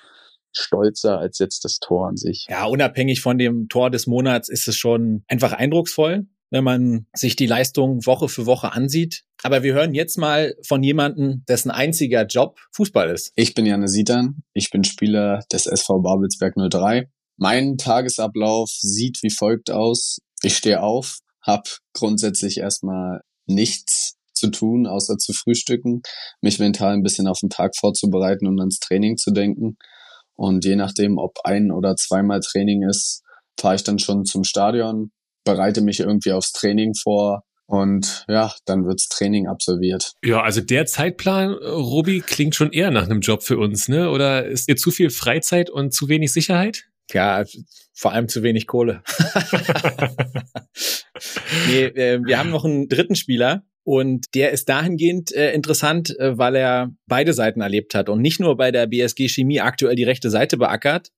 stolzer als jetzt das Tor an sich. Ja, unabhängig von dem Tor des Monats ist es schon einfach eindrucksvoll wenn man sich die Leistung Woche für Woche ansieht. Aber wir hören jetzt mal von jemandem, dessen einziger Job Fußball ist. Ich bin Janne Sietern. Ich bin Spieler des SV Babelsberg 03. Mein Tagesablauf sieht wie folgt aus. Ich stehe auf, habe grundsätzlich erstmal nichts zu tun, außer zu frühstücken, mich mental ein bisschen auf den Tag vorzubereiten und ans Training zu denken. Und je nachdem, ob ein oder zweimal Training ist, fahre ich dann schon zum Stadion, bereite mich irgendwie aufs Training vor und ja, dann wirds Training absolviert. Ja, also der Zeitplan, Robi, klingt schon eher nach einem Job für uns, ne? Oder ist dir zu viel Freizeit und zu wenig Sicherheit? Ja, vor allem zu wenig Kohle. [laughs] nee, äh, wir haben noch einen dritten Spieler, und der ist dahingehend äh, interessant, äh, weil er beide Seiten erlebt hat und nicht nur bei der BSG Chemie aktuell die rechte Seite beackert,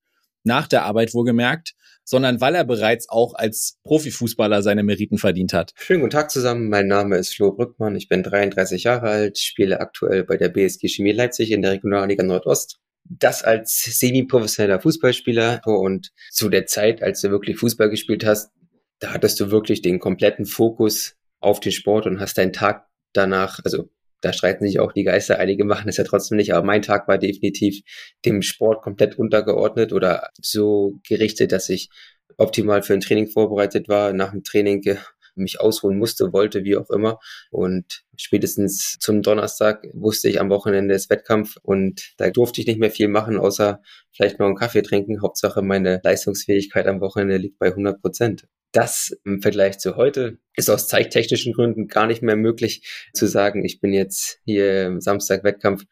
nach der Arbeit wohlgemerkt, sondern weil er bereits auch als Profifußballer seine Meriten verdient hat. Schönen guten Tag zusammen, mein Name ist Flo Brückmann, ich bin 33 Jahre alt, spiele aktuell bei der BSG Chemie Leipzig in der Regionalliga Nordost. Das als semi-professioneller Fußballspieler und zu der Zeit, als du wirklich Fußball gespielt hast, da hattest du wirklich den kompletten Fokus auf den Sport und hast deinen Tag danach, also da streiten sich auch die Geister, einige machen es ja trotzdem nicht, aber mein Tag war definitiv dem Sport komplett untergeordnet oder so gerichtet, dass ich optimal für ein Training vorbereitet war, nach dem Training mich ausruhen musste, wollte, wie auch immer. Und spätestens zum Donnerstag wusste ich am Wochenende ist Wettkampf und da durfte ich nicht mehr viel machen, außer vielleicht noch einen Kaffee trinken. Hauptsache meine Leistungsfähigkeit am Wochenende liegt bei 100 Prozent. Das im Vergleich zu heute ist aus zeittechnischen Gründen gar nicht mehr möglich zu sagen, ich bin jetzt hier Samstag Wettkampf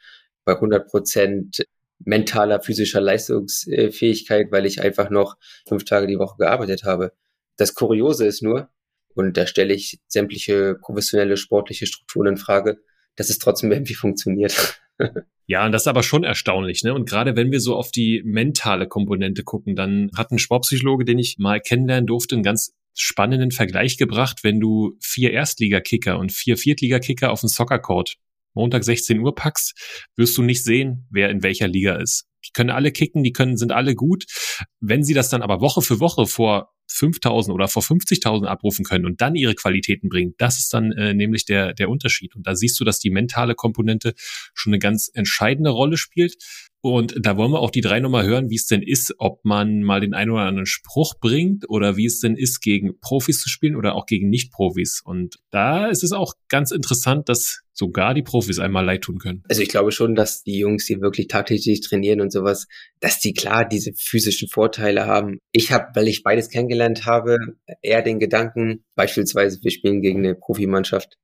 bei 100 Prozent mentaler, physischer Leistungsfähigkeit, weil ich einfach noch fünf Tage die Woche gearbeitet habe. Das Kuriose ist nur, und da stelle ich sämtliche professionelle sportliche Strukturen in Frage, dass es trotzdem [laughs] irgendwie funktioniert. Ja, und das ist aber schon erstaunlich, ne? Und gerade wenn wir so auf die mentale Komponente gucken, dann hat ein Sportpsychologe, den ich mal kennenlernen durfte, einen ganz spannenden Vergleich gebracht, wenn du vier Erstligakicker und vier Viertligakicker auf den Soccercourt Montag 16 Uhr packst, wirst du nicht sehen, wer in welcher Liga ist. Die können alle kicken, die können, sind alle gut. Wenn sie das dann aber Woche für Woche vor 5000 oder vor 50.000 abrufen können und dann ihre Qualitäten bringen, das ist dann äh, nämlich der, der Unterschied. Und da siehst du, dass die mentale Komponente schon eine ganz entscheidende Rolle spielt. Und da wollen wir auch die drei nochmal hören, wie es denn ist, ob man mal den einen oder anderen Spruch bringt oder wie es denn ist, gegen Profis zu spielen oder auch gegen Nicht-Profis. Und da ist es auch ganz interessant, dass sogar die Profis einmal leid tun können. Also ich glaube schon, dass die Jungs, die wirklich tagtäglich trainieren und sowas, dass die klar diese physischen Vorteile haben. Ich habe, weil ich beides kennengelernt habe, eher den Gedanken, beispielsweise wir spielen gegen eine Profimannschaft,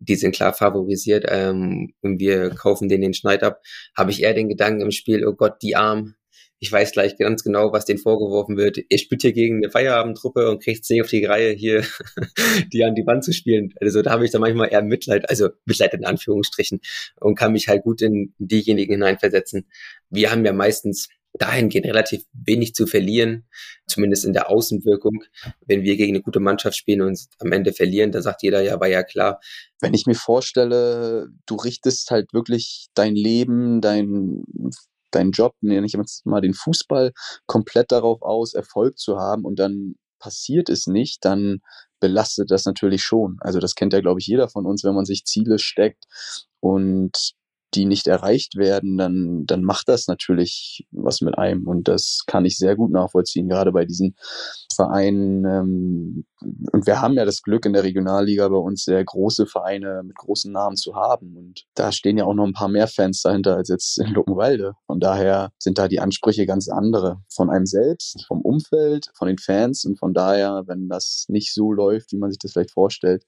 die sind klar favorisiert ähm, und wir kaufen denen den Schneid ab, habe ich eher den Gedanken im Spiel, oh Gott, die Arm, ich weiß gleich ganz genau, was denen vorgeworfen wird. Ihr spielt hier gegen eine Feierabendtruppe und kriegt es nicht auf die Reihe, hier [laughs] die an die Wand zu spielen. Also da habe ich dann manchmal eher Mitleid, also Mitleid in Anführungsstrichen und kann mich halt gut in diejenigen hineinversetzen. Wir haben ja meistens dahingehend relativ wenig zu verlieren, zumindest in der Außenwirkung. Wenn wir gegen eine gute Mannschaft spielen und am Ende verlieren, dann sagt jeder, ja, war ja klar. Wenn ich mir vorstelle, du richtest halt wirklich dein Leben, dein dein Job, nenne ich jetzt mal den Fußball, komplett darauf aus, Erfolg zu haben und dann passiert es nicht, dann belastet das natürlich schon. Also das kennt ja, glaube ich, jeder von uns, wenn man sich Ziele steckt und die nicht erreicht werden, dann, dann macht das natürlich was mit einem. Und das kann ich sehr gut nachvollziehen, gerade bei diesen Vereinen. Ähm, und wir haben ja das Glück, in der Regionalliga bei uns sehr große Vereine mit großen Namen zu haben. Und da stehen ja auch noch ein paar mehr Fans dahinter als jetzt in Luckenwalde. Von daher sind da die Ansprüche ganz andere. Von einem selbst, vom Umfeld, von den Fans. Und von daher, wenn das nicht so läuft, wie man sich das vielleicht vorstellt,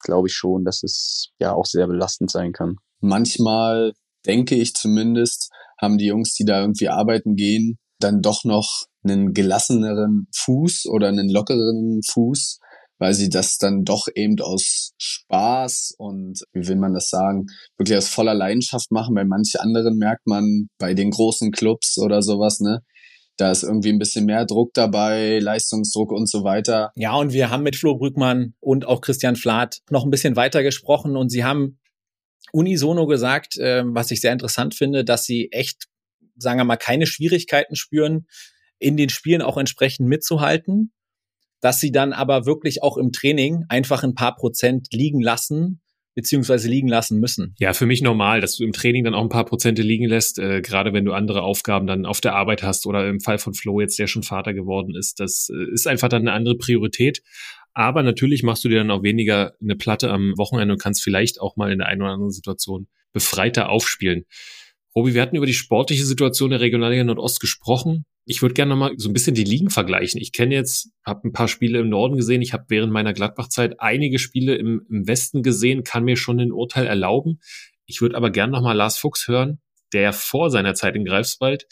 glaube ich schon, dass es ja auch sehr belastend sein kann manchmal denke ich zumindest, haben die Jungs, die da irgendwie arbeiten gehen, dann doch noch einen gelasseneren Fuß oder einen lockeren Fuß, weil sie das dann doch eben aus Spaß und, wie will man das sagen, wirklich aus voller Leidenschaft machen. Bei manchen anderen merkt man bei den großen Clubs oder sowas, ne, da ist irgendwie ein bisschen mehr Druck dabei, Leistungsdruck und so weiter. Ja, und wir haben mit Flo Brückmann und auch Christian Flath noch ein bisschen weiter gesprochen und sie haben unisono gesagt, äh, was ich sehr interessant finde, dass sie echt, sagen wir mal, keine Schwierigkeiten spüren, in den Spielen auch entsprechend mitzuhalten, dass sie dann aber wirklich auch im Training einfach ein paar Prozent liegen lassen, beziehungsweise liegen lassen müssen. Ja, für mich normal, dass du im Training dann auch ein paar Prozente liegen lässt, äh, gerade wenn du andere Aufgaben dann auf der Arbeit hast oder im Fall von Flo jetzt, der schon Vater geworden ist. Das äh, ist einfach dann eine andere Priorität. Aber natürlich machst du dir dann auch weniger eine Platte am Wochenende und kannst vielleicht auch mal in der einen oder anderen Situation befreiter aufspielen. Robi, wir hatten über die sportliche Situation der Regionalliga Nordost gesprochen. Ich würde gerne nochmal so ein bisschen die Ligen vergleichen. Ich kenne jetzt, habe ein paar Spiele im Norden gesehen. Ich habe während meiner Gladbach-Zeit einige Spiele im, im Westen gesehen, kann mir schon ein Urteil erlauben. Ich würde aber gerne nochmal Lars Fuchs hören, der vor seiner Zeit in Greifswald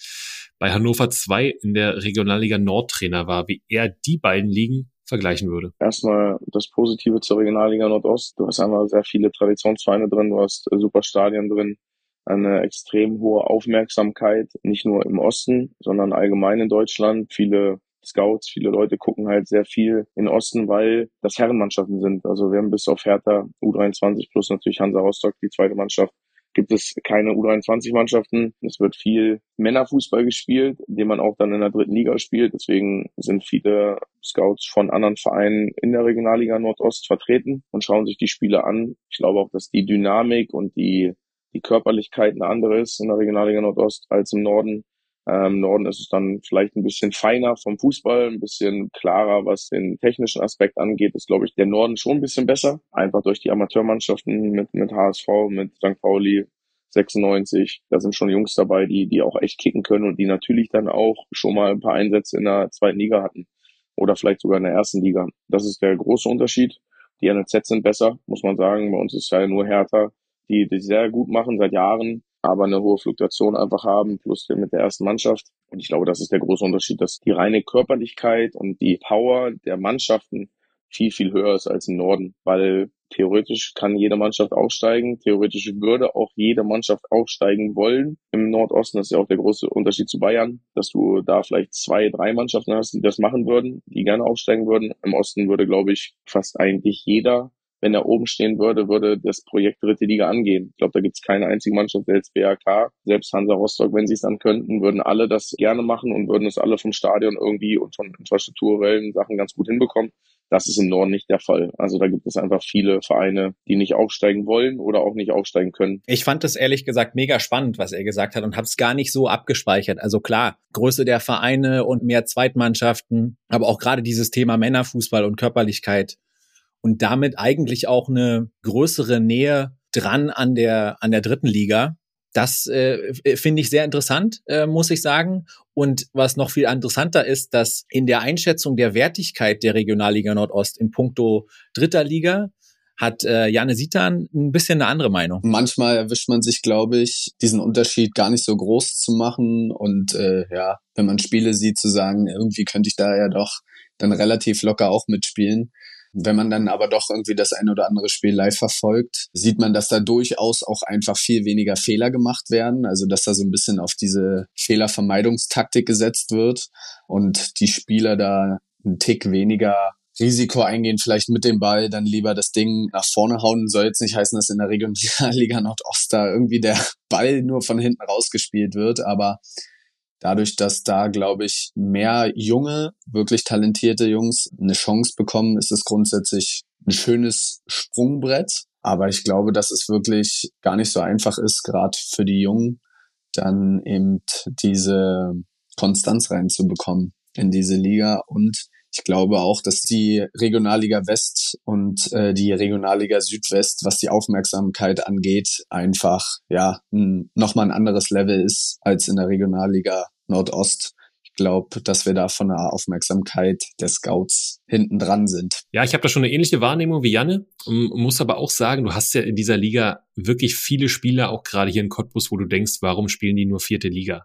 bei Hannover 2 in der Regionalliga Nordtrainer war, wie er die beiden Ligen vergleichen würde. Erstmal das Positive zur Regionalliga Nordost. Du hast einmal sehr viele Traditionsvereine drin, du hast super Stadien drin, eine extrem hohe Aufmerksamkeit, nicht nur im Osten, sondern allgemein in Deutschland. Viele Scouts, viele Leute gucken halt sehr viel in Osten, weil das Herrenmannschaften sind. Also wir haben bis auf Hertha U23 plus natürlich Hansa Rostock, die zweite Mannschaft, gibt es keine U23-Mannschaften. Es wird viel Männerfußball gespielt, den man auch dann in der dritten Liga spielt. Deswegen sind viele Scouts von anderen Vereinen in der Regionalliga Nordost vertreten und schauen sich die Spiele an. Ich glaube auch, dass die Dynamik und die, die Körperlichkeit eine andere ist in der Regionalliga Nordost als im Norden. Ähm, Im Norden ist es dann vielleicht ein bisschen feiner vom Fußball, ein bisschen klarer, was den technischen Aspekt angeht. Ist, glaube ich, der Norden schon ein bisschen besser. Einfach durch die Amateurmannschaften mit, mit HSV, mit St. Pauli, 96. Da sind schon Jungs dabei, die, die auch echt kicken können und die natürlich dann auch schon mal ein paar Einsätze in der zweiten Liga hatten. Oder vielleicht sogar in der ersten Liga. Das ist der große Unterschied. Die NLZ sind besser, muss man sagen. Bei uns ist ja nur härter, die, die sehr gut machen seit Jahren aber eine hohe Fluktuation einfach haben, plus mit der ersten Mannschaft. Und ich glaube, das ist der große Unterschied, dass die reine Körperlichkeit und die Power der Mannschaften viel, viel höher ist als im Norden, weil theoretisch kann jede Mannschaft aufsteigen. Theoretisch würde auch jede Mannschaft aufsteigen wollen. Im Nordosten ist ja auch der große Unterschied zu Bayern, dass du da vielleicht zwei, drei Mannschaften hast, die das machen würden, die gerne aufsteigen würden. Im Osten würde, glaube ich, fast eigentlich jeder wenn er oben stehen würde, würde das Projekt dritte Liga angehen. Ich glaube, da gibt es keine einzige Mannschaft, selbst BRK, selbst Hansa Rostock, wenn sie es dann könnten, würden alle das gerne machen und würden es alle vom Stadion irgendwie und von infrastrukturellen Sachen ganz gut hinbekommen. Das ist im Norden nicht der Fall. Also da gibt es einfach viele Vereine, die nicht aufsteigen wollen oder auch nicht aufsteigen können. Ich fand das ehrlich gesagt mega spannend, was er gesagt hat und habe es gar nicht so abgespeichert. Also klar, Größe der Vereine und mehr Zweitmannschaften, aber auch gerade dieses Thema Männerfußball und Körperlichkeit und damit eigentlich auch eine größere Nähe dran an der, an der dritten Liga. Das äh, finde ich sehr interessant, äh, muss ich sagen. Und was noch viel interessanter ist, dass in der Einschätzung der Wertigkeit der Regionalliga Nordost in puncto dritter Liga hat äh, Janne Sitan ein bisschen eine andere Meinung. Manchmal erwischt man sich, glaube ich, diesen Unterschied gar nicht so groß zu machen und äh, ja, wenn man Spiele sieht, zu sagen, irgendwie könnte ich da ja doch dann relativ locker auch mitspielen. Wenn man dann aber doch irgendwie das ein oder andere Spiel live verfolgt, sieht man, dass da durchaus auch einfach viel weniger Fehler gemacht werden. Also dass da so ein bisschen auf diese Fehlervermeidungstaktik gesetzt wird und die Spieler da einen Tick weniger Risiko eingehen, vielleicht mit dem Ball dann lieber das Ding nach vorne hauen. Soll jetzt nicht heißen, dass in der Regionalliga Nordost da irgendwie der Ball nur von hinten rausgespielt wird, aber dadurch, dass da, glaube ich, mehr junge, wirklich talentierte Jungs eine Chance bekommen, ist es grundsätzlich ein schönes Sprungbrett. Aber ich glaube, dass es wirklich gar nicht so einfach ist, gerade für die Jungen, dann eben diese Konstanz reinzubekommen in diese Liga. Und ich glaube auch, dass die Regionalliga West und äh, die Regionalliga Südwest, was die Aufmerksamkeit angeht, einfach ja nochmal ein anderes Level ist als in der Regionalliga Nordost. Ich glaube, dass wir da von der Aufmerksamkeit der Scouts hinten dran sind. Ja, ich habe da schon eine ähnliche Wahrnehmung wie Janne, muss aber auch sagen, du hast ja in dieser Liga wirklich viele Spieler, auch gerade hier in Cottbus, wo du denkst, warum spielen die nur vierte Liga?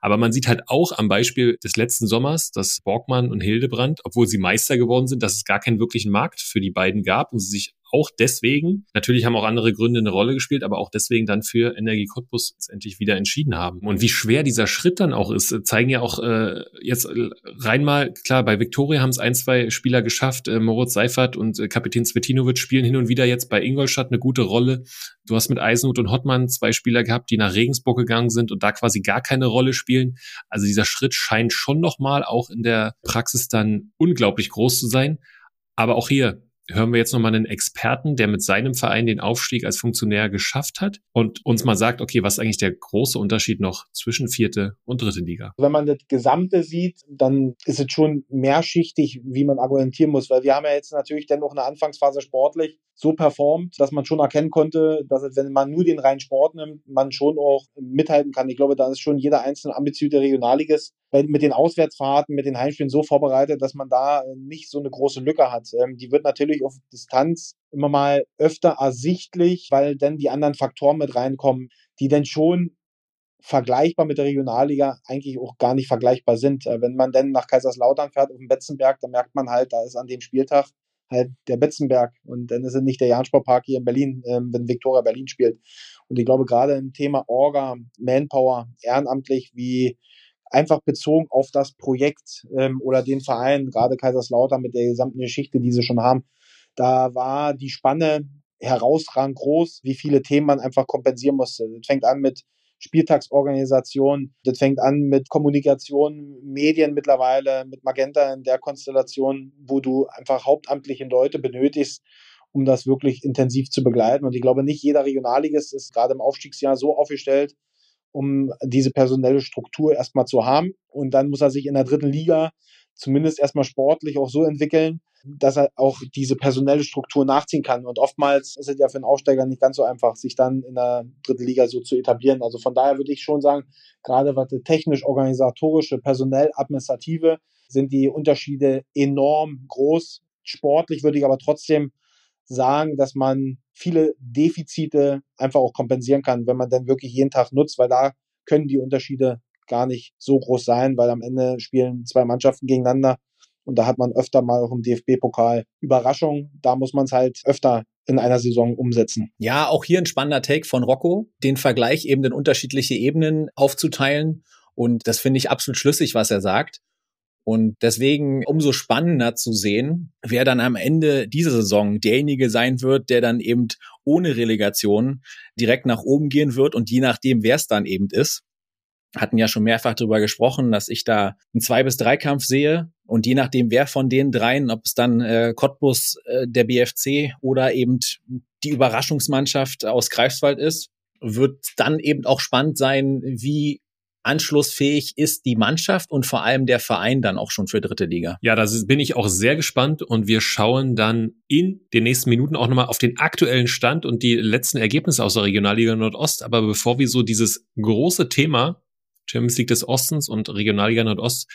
Aber man sieht halt auch am Beispiel des letzten Sommers, dass Borgmann und Hildebrand, obwohl sie Meister geworden sind, dass es gar keinen wirklichen Markt für die beiden gab und sie sich auch deswegen, natürlich haben auch andere Gründe eine Rolle gespielt, aber auch deswegen dann für Energie Cottbus letztendlich wieder entschieden haben. Und wie schwer dieser Schritt dann auch ist, zeigen ja auch äh, jetzt rein mal, klar, bei Viktoria haben es ein, zwei Spieler geschafft, äh, Moritz Seifert und äh, Kapitän Svetinovic spielen hin und wieder jetzt bei Ingolstadt eine gute Rolle. Du hast mit Eisenhut und Hottmann zwei Spieler gehabt, die nach Regensburg gegangen sind und da quasi gar keine Rolle spielen. Also dieser Schritt scheint schon nochmal auch in der Praxis dann unglaublich groß zu sein. Aber auch hier, hören wir jetzt nochmal einen Experten, der mit seinem Verein den Aufstieg als Funktionär geschafft hat und uns mal sagt, okay, was ist eigentlich der große Unterschied noch zwischen vierte und dritte Liga? Wenn man das Gesamte sieht, dann ist es schon mehrschichtig, wie man argumentieren muss, weil wir haben ja jetzt natürlich dann eine Anfangsphase sportlich so performt, dass man schon erkennen konnte, dass es, wenn man nur den reinen Sport nimmt, man schon auch mithalten kann. Ich glaube, da ist schon jeder einzelne ambitionierte Regionalligist mit den Auswärtsfahrten, mit den Heimspielen so vorbereitet, dass man da nicht so eine große Lücke hat. Ähm, die wird natürlich auf Distanz immer mal öfter ersichtlich, weil dann die anderen Faktoren mit reinkommen, die dann schon vergleichbar mit der Regionalliga eigentlich auch gar nicht vergleichbar sind. Äh, wenn man denn nach Kaiserslautern fährt auf den Betzenberg, dann merkt man halt, da ist an dem Spieltag halt der Betzenberg und dann ist es nicht der Jansportpark hier in Berlin, ähm, wenn Viktoria Berlin spielt. Und ich glaube, gerade im Thema Orga, Manpower, ehrenamtlich, wie einfach bezogen auf das Projekt ähm, oder den Verein, gerade Kaiserslautern mit der gesamten Geschichte, die sie schon haben, da war die Spanne herausragend groß, wie viele Themen man einfach kompensieren musste. Das fängt an mit Spieltagsorganisation. Das fängt an mit Kommunikation, Medien mittlerweile, mit Magenta in der Konstellation, wo du einfach hauptamtliche Leute benötigst, um das wirklich intensiv zu begleiten. Und ich glaube, nicht jeder Regionalligist ist gerade im Aufstiegsjahr so aufgestellt, um diese personelle Struktur erstmal zu haben. Und dann muss er sich in der dritten Liga zumindest erstmal sportlich auch so entwickeln, dass er auch diese personelle Struktur nachziehen kann. Und oftmals ist es ja für einen Aufsteiger nicht ganz so einfach, sich dann in der dritten Liga so zu etablieren. Also von daher würde ich schon sagen, gerade was das technisch-organisatorische, personell, administrative, sind die Unterschiede enorm groß. Sportlich würde ich aber trotzdem sagen, dass man viele Defizite einfach auch kompensieren kann, wenn man dann wirklich jeden Tag nutzt, weil da können die Unterschiede gar nicht so groß sein, weil am Ende spielen zwei Mannschaften gegeneinander und da hat man öfter mal auch im DFB-Pokal Überraschungen. Da muss man es halt öfter in einer Saison umsetzen. Ja, auch hier ein spannender Take von Rocco, den Vergleich eben in unterschiedliche Ebenen aufzuteilen. Und das finde ich absolut schlüssig, was er sagt. Und deswegen umso spannender zu sehen, wer dann am Ende dieser Saison derjenige sein wird, der dann eben ohne Relegation direkt nach oben gehen wird und je nachdem, wer es dann eben ist, hatten ja schon mehrfach darüber gesprochen, dass ich da einen Zwei- bis Dreikampf sehe und je nachdem, wer von den dreien, ob es dann äh, Cottbus, äh, der BFC oder eben die Überraschungsmannschaft aus Greifswald ist, wird dann eben auch spannend sein, wie anschlussfähig ist die Mannschaft und vor allem der Verein dann auch schon für dritte Liga. Ja, da bin ich auch sehr gespannt und wir schauen dann in den nächsten Minuten auch nochmal auf den aktuellen Stand und die letzten Ergebnisse aus der Regionalliga Nordost. Aber bevor wir so dieses große Thema Champions League des Ostens und Regionalliga Nordost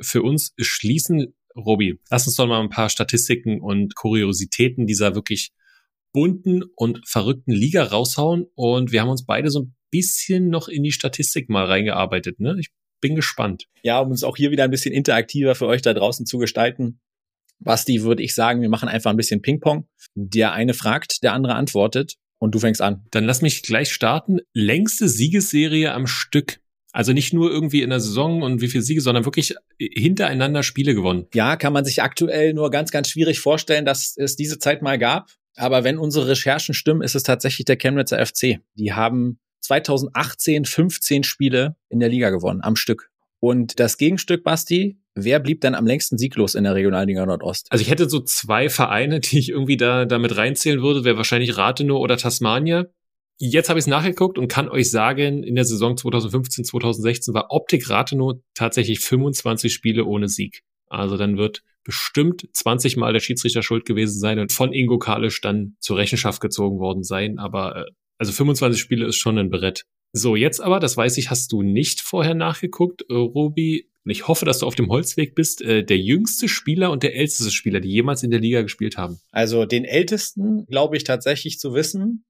für uns schließen. Robi, lass uns doch mal ein paar Statistiken und Kuriositäten dieser wirklich bunten und verrückten Liga raushauen. Und wir haben uns beide so ein bisschen noch in die Statistik mal reingearbeitet. Ne? Ich bin gespannt. Ja, um uns auch hier wieder ein bisschen interaktiver für euch da draußen zu gestalten. Basti, würde ich sagen, wir machen einfach ein bisschen Ping-Pong. Der eine fragt, der andere antwortet und du fängst an. Dann lass mich gleich starten. Längste Siegesserie am Stück. Also nicht nur irgendwie in der Saison und wie viele Siege, sondern wirklich hintereinander Spiele gewonnen. Ja, kann man sich aktuell nur ganz, ganz schwierig vorstellen, dass es diese Zeit mal gab. Aber wenn unsere Recherchen stimmen, ist es tatsächlich der Chemnitzer FC. Die haben 2018 15 Spiele in der Liga gewonnen, am Stück. Und das Gegenstück, Basti, wer blieb dann am längsten sieglos in der Regionalliga Nordost? Also ich hätte so zwei Vereine, die ich irgendwie da damit reinzählen würde, wäre wahrscheinlich Rathenow oder Tasmania. Jetzt habe ich es nachgeguckt und kann euch sagen, in der Saison 2015, 2016 war Optik Rathenow tatsächlich 25 Spiele ohne Sieg. Also dann wird bestimmt 20 Mal der Schiedsrichter schuld gewesen sein und von Ingo Kalisch dann zur Rechenschaft gezogen worden sein. Aber äh, also 25 Spiele ist schon ein Brett. So, jetzt aber, das weiß ich, hast du nicht vorher nachgeguckt, äh, Robi. Ich hoffe, dass du auf dem Holzweg bist, äh, der jüngste Spieler und der älteste Spieler, die jemals in der Liga gespielt haben. Also den ältesten glaube ich tatsächlich zu wissen.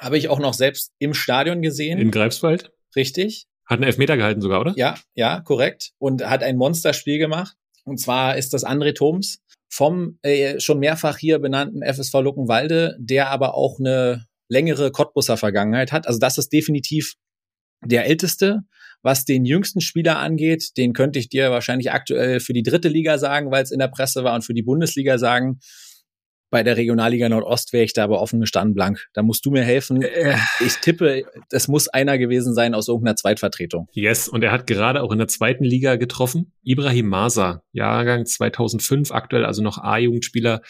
Habe ich auch noch selbst im Stadion gesehen. In Greifswald? Richtig. Hat einen Elfmeter gehalten sogar, oder? Ja, ja, korrekt. Und hat ein Monsterspiel gemacht. Und zwar ist das André Thoms vom äh, schon mehrfach hier benannten FSV Luckenwalde, der aber auch eine längere Cottbusser Vergangenheit hat. Also das ist definitiv der älteste. Was den jüngsten Spieler angeht, den könnte ich dir wahrscheinlich aktuell für die dritte Liga sagen, weil es in der Presse war und für die Bundesliga sagen. Bei der Regionalliga Nordost wäre ich da aber offen gestanden blank. Da musst du mir helfen. Äh. Ich tippe, das muss einer gewesen sein aus irgendeiner Zweitvertretung. Yes, und er hat gerade auch in der zweiten Liga getroffen. Ibrahim Masa, Jahrgang 2005, aktuell also noch A-Jugendspieler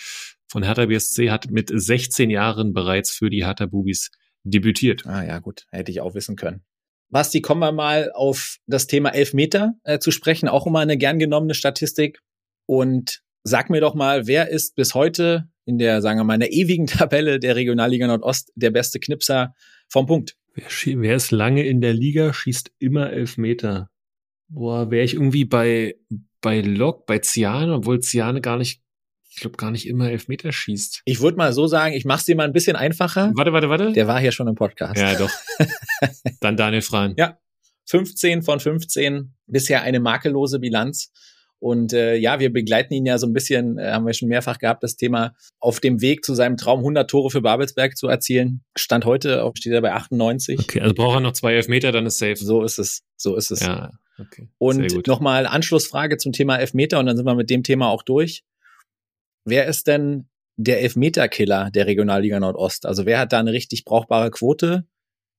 von Hertha BSC, hat mit 16 Jahren bereits für die Hertha Bubis debütiert. Ah ja, gut, hätte ich auch wissen können. Basti, kommen wir mal auf das Thema Elfmeter äh, zu sprechen. Auch immer eine gern genommene Statistik. Und sag mir doch mal, wer ist bis heute in der, sagen wir mal, in der ewigen [laughs] Tabelle der Regionalliga Nordost der beste Knipser vom Punkt. Wer, wer ist lange in der Liga, schießt immer Elfmeter. Boah, wäre ich irgendwie bei, bei Lok, bei Ziane, obwohl Ziane gar nicht, ich glaube gar nicht immer Elfmeter schießt. Ich würde mal so sagen, ich mach's dir mal ein bisschen einfacher. Warte, warte, warte. Der war hier schon im Podcast. Ja, doch. [laughs] Dann Daniel Freien. Ja, 15 von 15, bisher eine makellose Bilanz. Und äh, ja, wir begleiten ihn ja so ein bisschen, äh, haben wir schon mehrfach gehabt, das Thema auf dem Weg zu seinem Traum 100 Tore für Babelsberg zu erzielen. Stand heute, steht er bei 98. Okay, also braucht er noch zwei Elfmeter, dann ist safe. So ist es, so ist es. Ja, okay. Und nochmal Anschlussfrage zum Thema Elfmeter und dann sind wir mit dem Thema auch durch. Wer ist denn der Elfmeterkiller der Regionalliga Nordost? Also wer hat da eine richtig brauchbare Quote?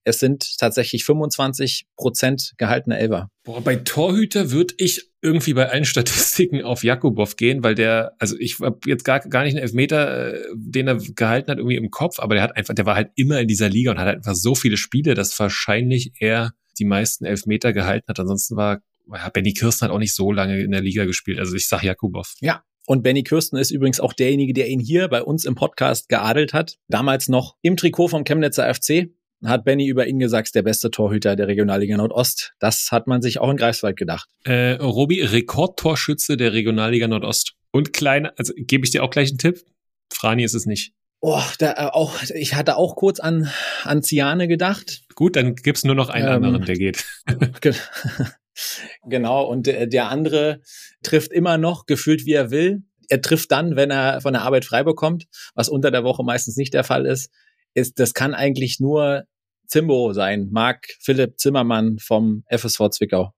Es sind tatsächlich 25 Prozent gehaltene Elfer. Boah, bei Torhüter würde ich irgendwie bei allen [laughs] Statistiken auf Jakubow gehen, weil der, also ich habe jetzt gar, gar nicht einen Elfmeter, äh, den er gehalten hat, irgendwie im Kopf, aber der hat einfach, der war halt immer in dieser Liga und hat halt einfach so viele Spiele, dass wahrscheinlich er die meisten Elfmeter gehalten hat. Ansonsten war ja, Benny Kirsten hat auch nicht so lange in der Liga gespielt. Also ich sag Jakubow. Ja, und Benny Kirsten ist übrigens auch derjenige, der ihn hier bei uns im Podcast geadelt hat. Damals noch im Trikot vom Chemnitzer FC hat Benny über ihn gesagt, der beste Torhüter der Regionalliga Nordost. Das hat man sich auch in Greifswald gedacht. Äh, Robi, Rekordtorschütze der Regionalliga Nordost. Und kleine, also gebe ich dir auch gleich einen Tipp. Frani ist es nicht. Oh, da äh, auch, ich hatte auch kurz an, an Ziane gedacht. Gut, dann gibt's nur noch einen ähm, anderen, der geht. [laughs] [laughs] genau, und der, der andere trifft immer noch, gefühlt wie er will. Er trifft dann, wenn er von der Arbeit frei bekommt, was unter der Woche meistens nicht der Fall ist. ist das kann eigentlich nur Zimbo sein, Marc Philipp Zimmermann vom FSV Zwickau.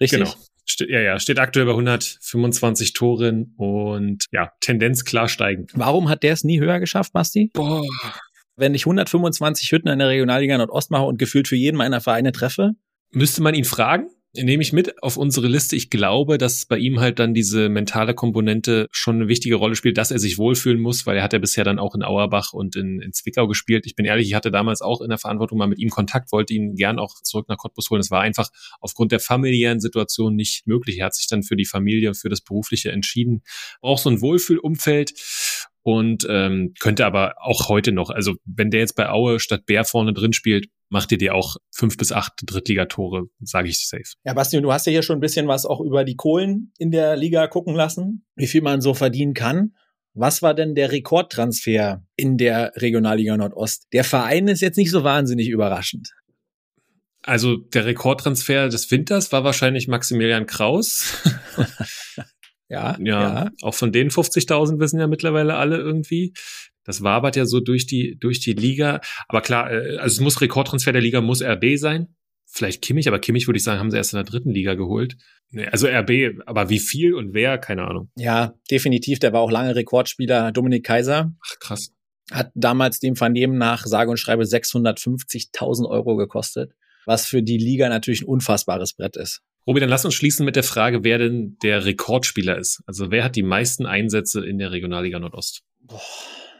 Richtig? Genau. Ste ja, ja, steht aktuell bei 125 Toren und ja, Tendenz klar steigend. Warum hat der es nie höher geschafft, Basti? Boah. Wenn ich 125 Hütten in der Regionalliga Nordost mache und gefühlt für jeden meiner Vereine treffe? Müsste man ihn fragen? Nehme ich mit auf unsere Liste. Ich glaube, dass bei ihm halt dann diese mentale Komponente schon eine wichtige Rolle spielt, dass er sich wohlfühlen muss, weil er hat ja bisher dann auch in Auerbach und in, in Zwickau gespielt. Ich bin ehrlich, ich hatte damals auch in der Verantwortung mal mit ihm Kontakt, wollte ihn gern auch zurück nach Cottbus holen. Es war einfach aufgrund der familiären Situation nicht möglich. Er hat sich dann für die Familie, für das Berufliche entschieden. Auch so ein Wohlfühlumfeld und ähm, könnte aber auch heute noch, also wenn der jetzt bei Aue statt Bär vorne drin spielt, macht ihr dir auch fünf bis acht Drittligatore, sage ich safe. Ja, Basti, du hast ja hier schon ein bisschen was auch über die Kohlen in der Liga gucken lassen, wie viel man so verdienen kann. Was war denn der Rekordtransfer in der Regionalliga Nordost? Der Verein ist jetzt nicht so wahnsinnig überraschend. Also der Rekordtransfer des Winters war wahrscheinlich Maximilian Kraus. [laughs] ja, ja, ja. Auch von den 50.000 wissen ja mittlerweile alle irgendwie. Das wabert ja so durch die, durch die Liga. Aber klar, äh, also es muss Rekordtransfer der Liga, muss RB sein. Vielleicht Kimmich, aber Kimmich würde ich sagen, haben sie erst in der dritten Liga geholt. Also RB, aber wie viel und wer, keine Ahnung. Ja, definitiv. Der war auch lange Rekordspieler. Dominik Kaiser. Ach, krass. Hat damals dem Vernehmen nach sage und schreibe 650.000 Euro gekostet. Was für die Liga natürlich ein unfassbares Brett ist. Robi, dann lass uns schließen mit der Frage, wer denn der Rekordspieler ist. Also wer hat die meisten Einsätze in der Regionalliga Nordost? Boah.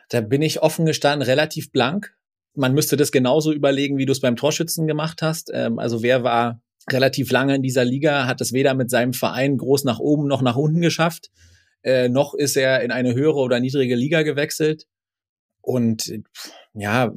Da bin ich offen gestanden relativ blank. Man müsste das genauso überlegen, wie du es beim Torschützen gemacht hast. Ähm, also wer war relativ lange in dieser Liga, hat es weder mit seinem Verein groß nach oben noch nach unten geschafft, äh, noch ist er in eine höhere oder niedrige Liga gewechselt. Und ja,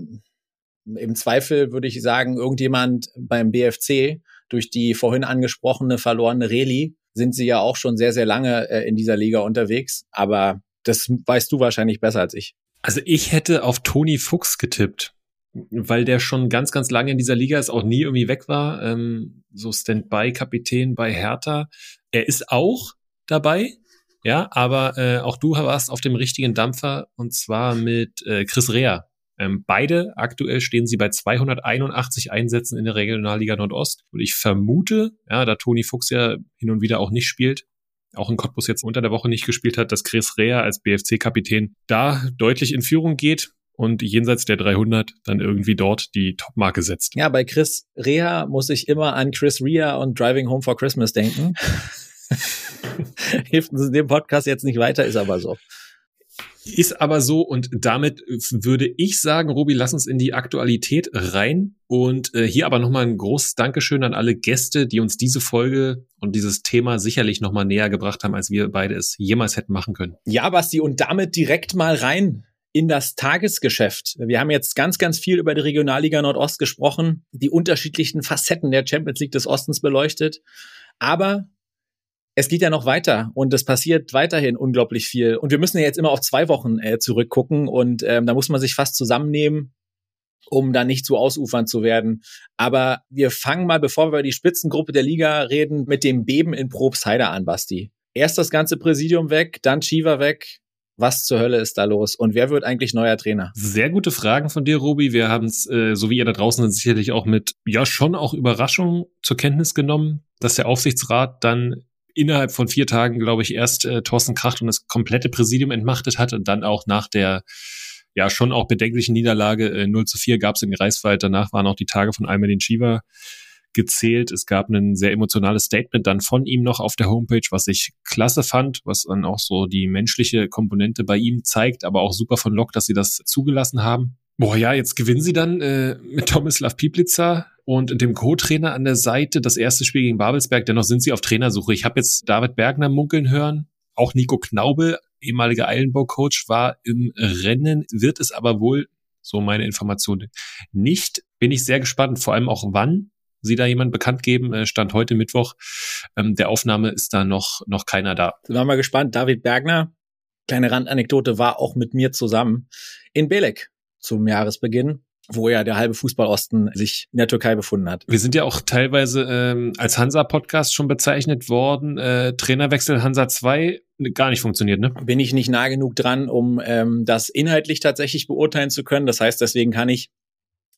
im Zweifel würde ich sagen, irgendjemand beim BFC durch die vorhin angesprochene verlorene Reli sind sie ja auch schon sehr, sehr lange äh, in dieser Liga unterwegs. Aber das weißt du wahrscheinlich besser als ich. Also ich hätte auf Toni Fuchs getippt, weil der schon ganz, ganz lange in dieser Liga ist, auch nie irgendwie weg war. Ähm, so Standby-Kapitän bei Hertha. Er ist auch dabei, ja, aber äh, auch du warst auf dem richtigen Dampfer und zwar mit äh, Chris Rea. Ähm, beide aktuell stehen sie bei 281 Einsätzen in der Regionalliga Nordost. Und ich vermute, ja, da Toni Fuchs ja hin und wieder auch nicht spielt, auch in Cottbus jetzt unter der Woche nicht gespielt hat, dass Chris Rea als BFC-Kapitän da deutlich in Führung geht und jenseits der 300 dann irgendwie dort die Topmarke setzt. Ja, bei Chris Rea muss ich immer an Chris Rea und Driving Home for Christmas denken. [laughs] Hilft uns in dem Podcast jetzt nicht weiter, ist aber so. Ist aber so und damit würde ich sagen, Robi, lass uns in die Aktualität rein und äh, hier aber nochmal ein großes Dankeschön an alle Gäste, die uns diese Folge und dieses Thema sicherlich nochmal näher gebracht haben, als wir beide es jemals hätten machen können. Ja, Basti, und damit direkt mal rein in das Tagesgeschäft. Wir haben jetzt ganz, ganz viel über die Regionalliga Nordost gesprochen, die unterschiedlichen Facetten der Champions League des Ostens beleuchtet. Aber es geht ja noch weiter und es passiert weiterhin unglaublich viel. Und wir müssen ja jetzt immer auf zwei Wochen äh, zurückgucken und ähm, da muss man sich fast zusammennehmen. um dann nicht zu ausufern zu werden. Aber wir fangen mal, bevor wir über die Spitzengruppe der Liga reden, mit dem Beben in Probstheider an, Basti. Erst das ganze Präsidium weg, dann Chiva weg. Was zur Hölle ist da los? Und wer wird eigentlich neuer Trainer? Sehr gute Fragen von dir, Robi. Wir haben es, äh, so wie ihr da draußen sind, sicherlich auch mit, ja, schon auch Überraschung zur Kenntnis genommen, dass der Aufsichtsrat dann innerhalb von vier Tagen, glaube ich, erst äh, Thorsten Kracht und das komplette Präsidium entmachtet hat und dann auch nach der ja schon auch bedenklichen Niederlage äh, 0 zu 4 gab es in Greifswald. Danach waren auch die Tage von Almedin Shiva gezählt. Es gab ein sehr emotionales Statement dann von ihm noch auf der Homepage, was ich klasse fand, was dann auch so die menschliche Komponente bei ihm zeigt, aber auch super von Lok, dass sie das zugelassen haben. Boah, ja, jetzt gewinnen sie dann äh, mit Tomislav Piplica und dem Co-Trainer an der Seite das erste Spiel gegen Babelsberg. Dennoch sind sie auf Trainersuche. Ich habe jetzt David Bergner munkeln hören, auch Nico Knaube, ehemaliger Eilenbau-Coach, war im Rennen, wird es aber wohl, so meine Information, nicht. Bin ich sehr gespannt, vor allem auch wann sie da jemand bekannt geben. Äh, Stand heute Mittwoch. Ähm, der Aufnahme ist da noch, noch keiner da. Sind wir mal gespannt. David Bergner, kleine Randanekdote, war auch mit mir zusammen in Belek zum Jahresbeginn wo ja der halbe Fußballosten sich in der Türkei befunden hat. Wir sind ja auch teilweise ähm, als Hansa-Podcast schon bezeichnet worden. Äh, Trainerwechsel Hansa 2 gar nicht funktioniert, ne? Bin ich nicht nah genug dran, um ähm, das inhaltlich tatsächlich beurteilen zu können. Das heißt, deswegen kann ich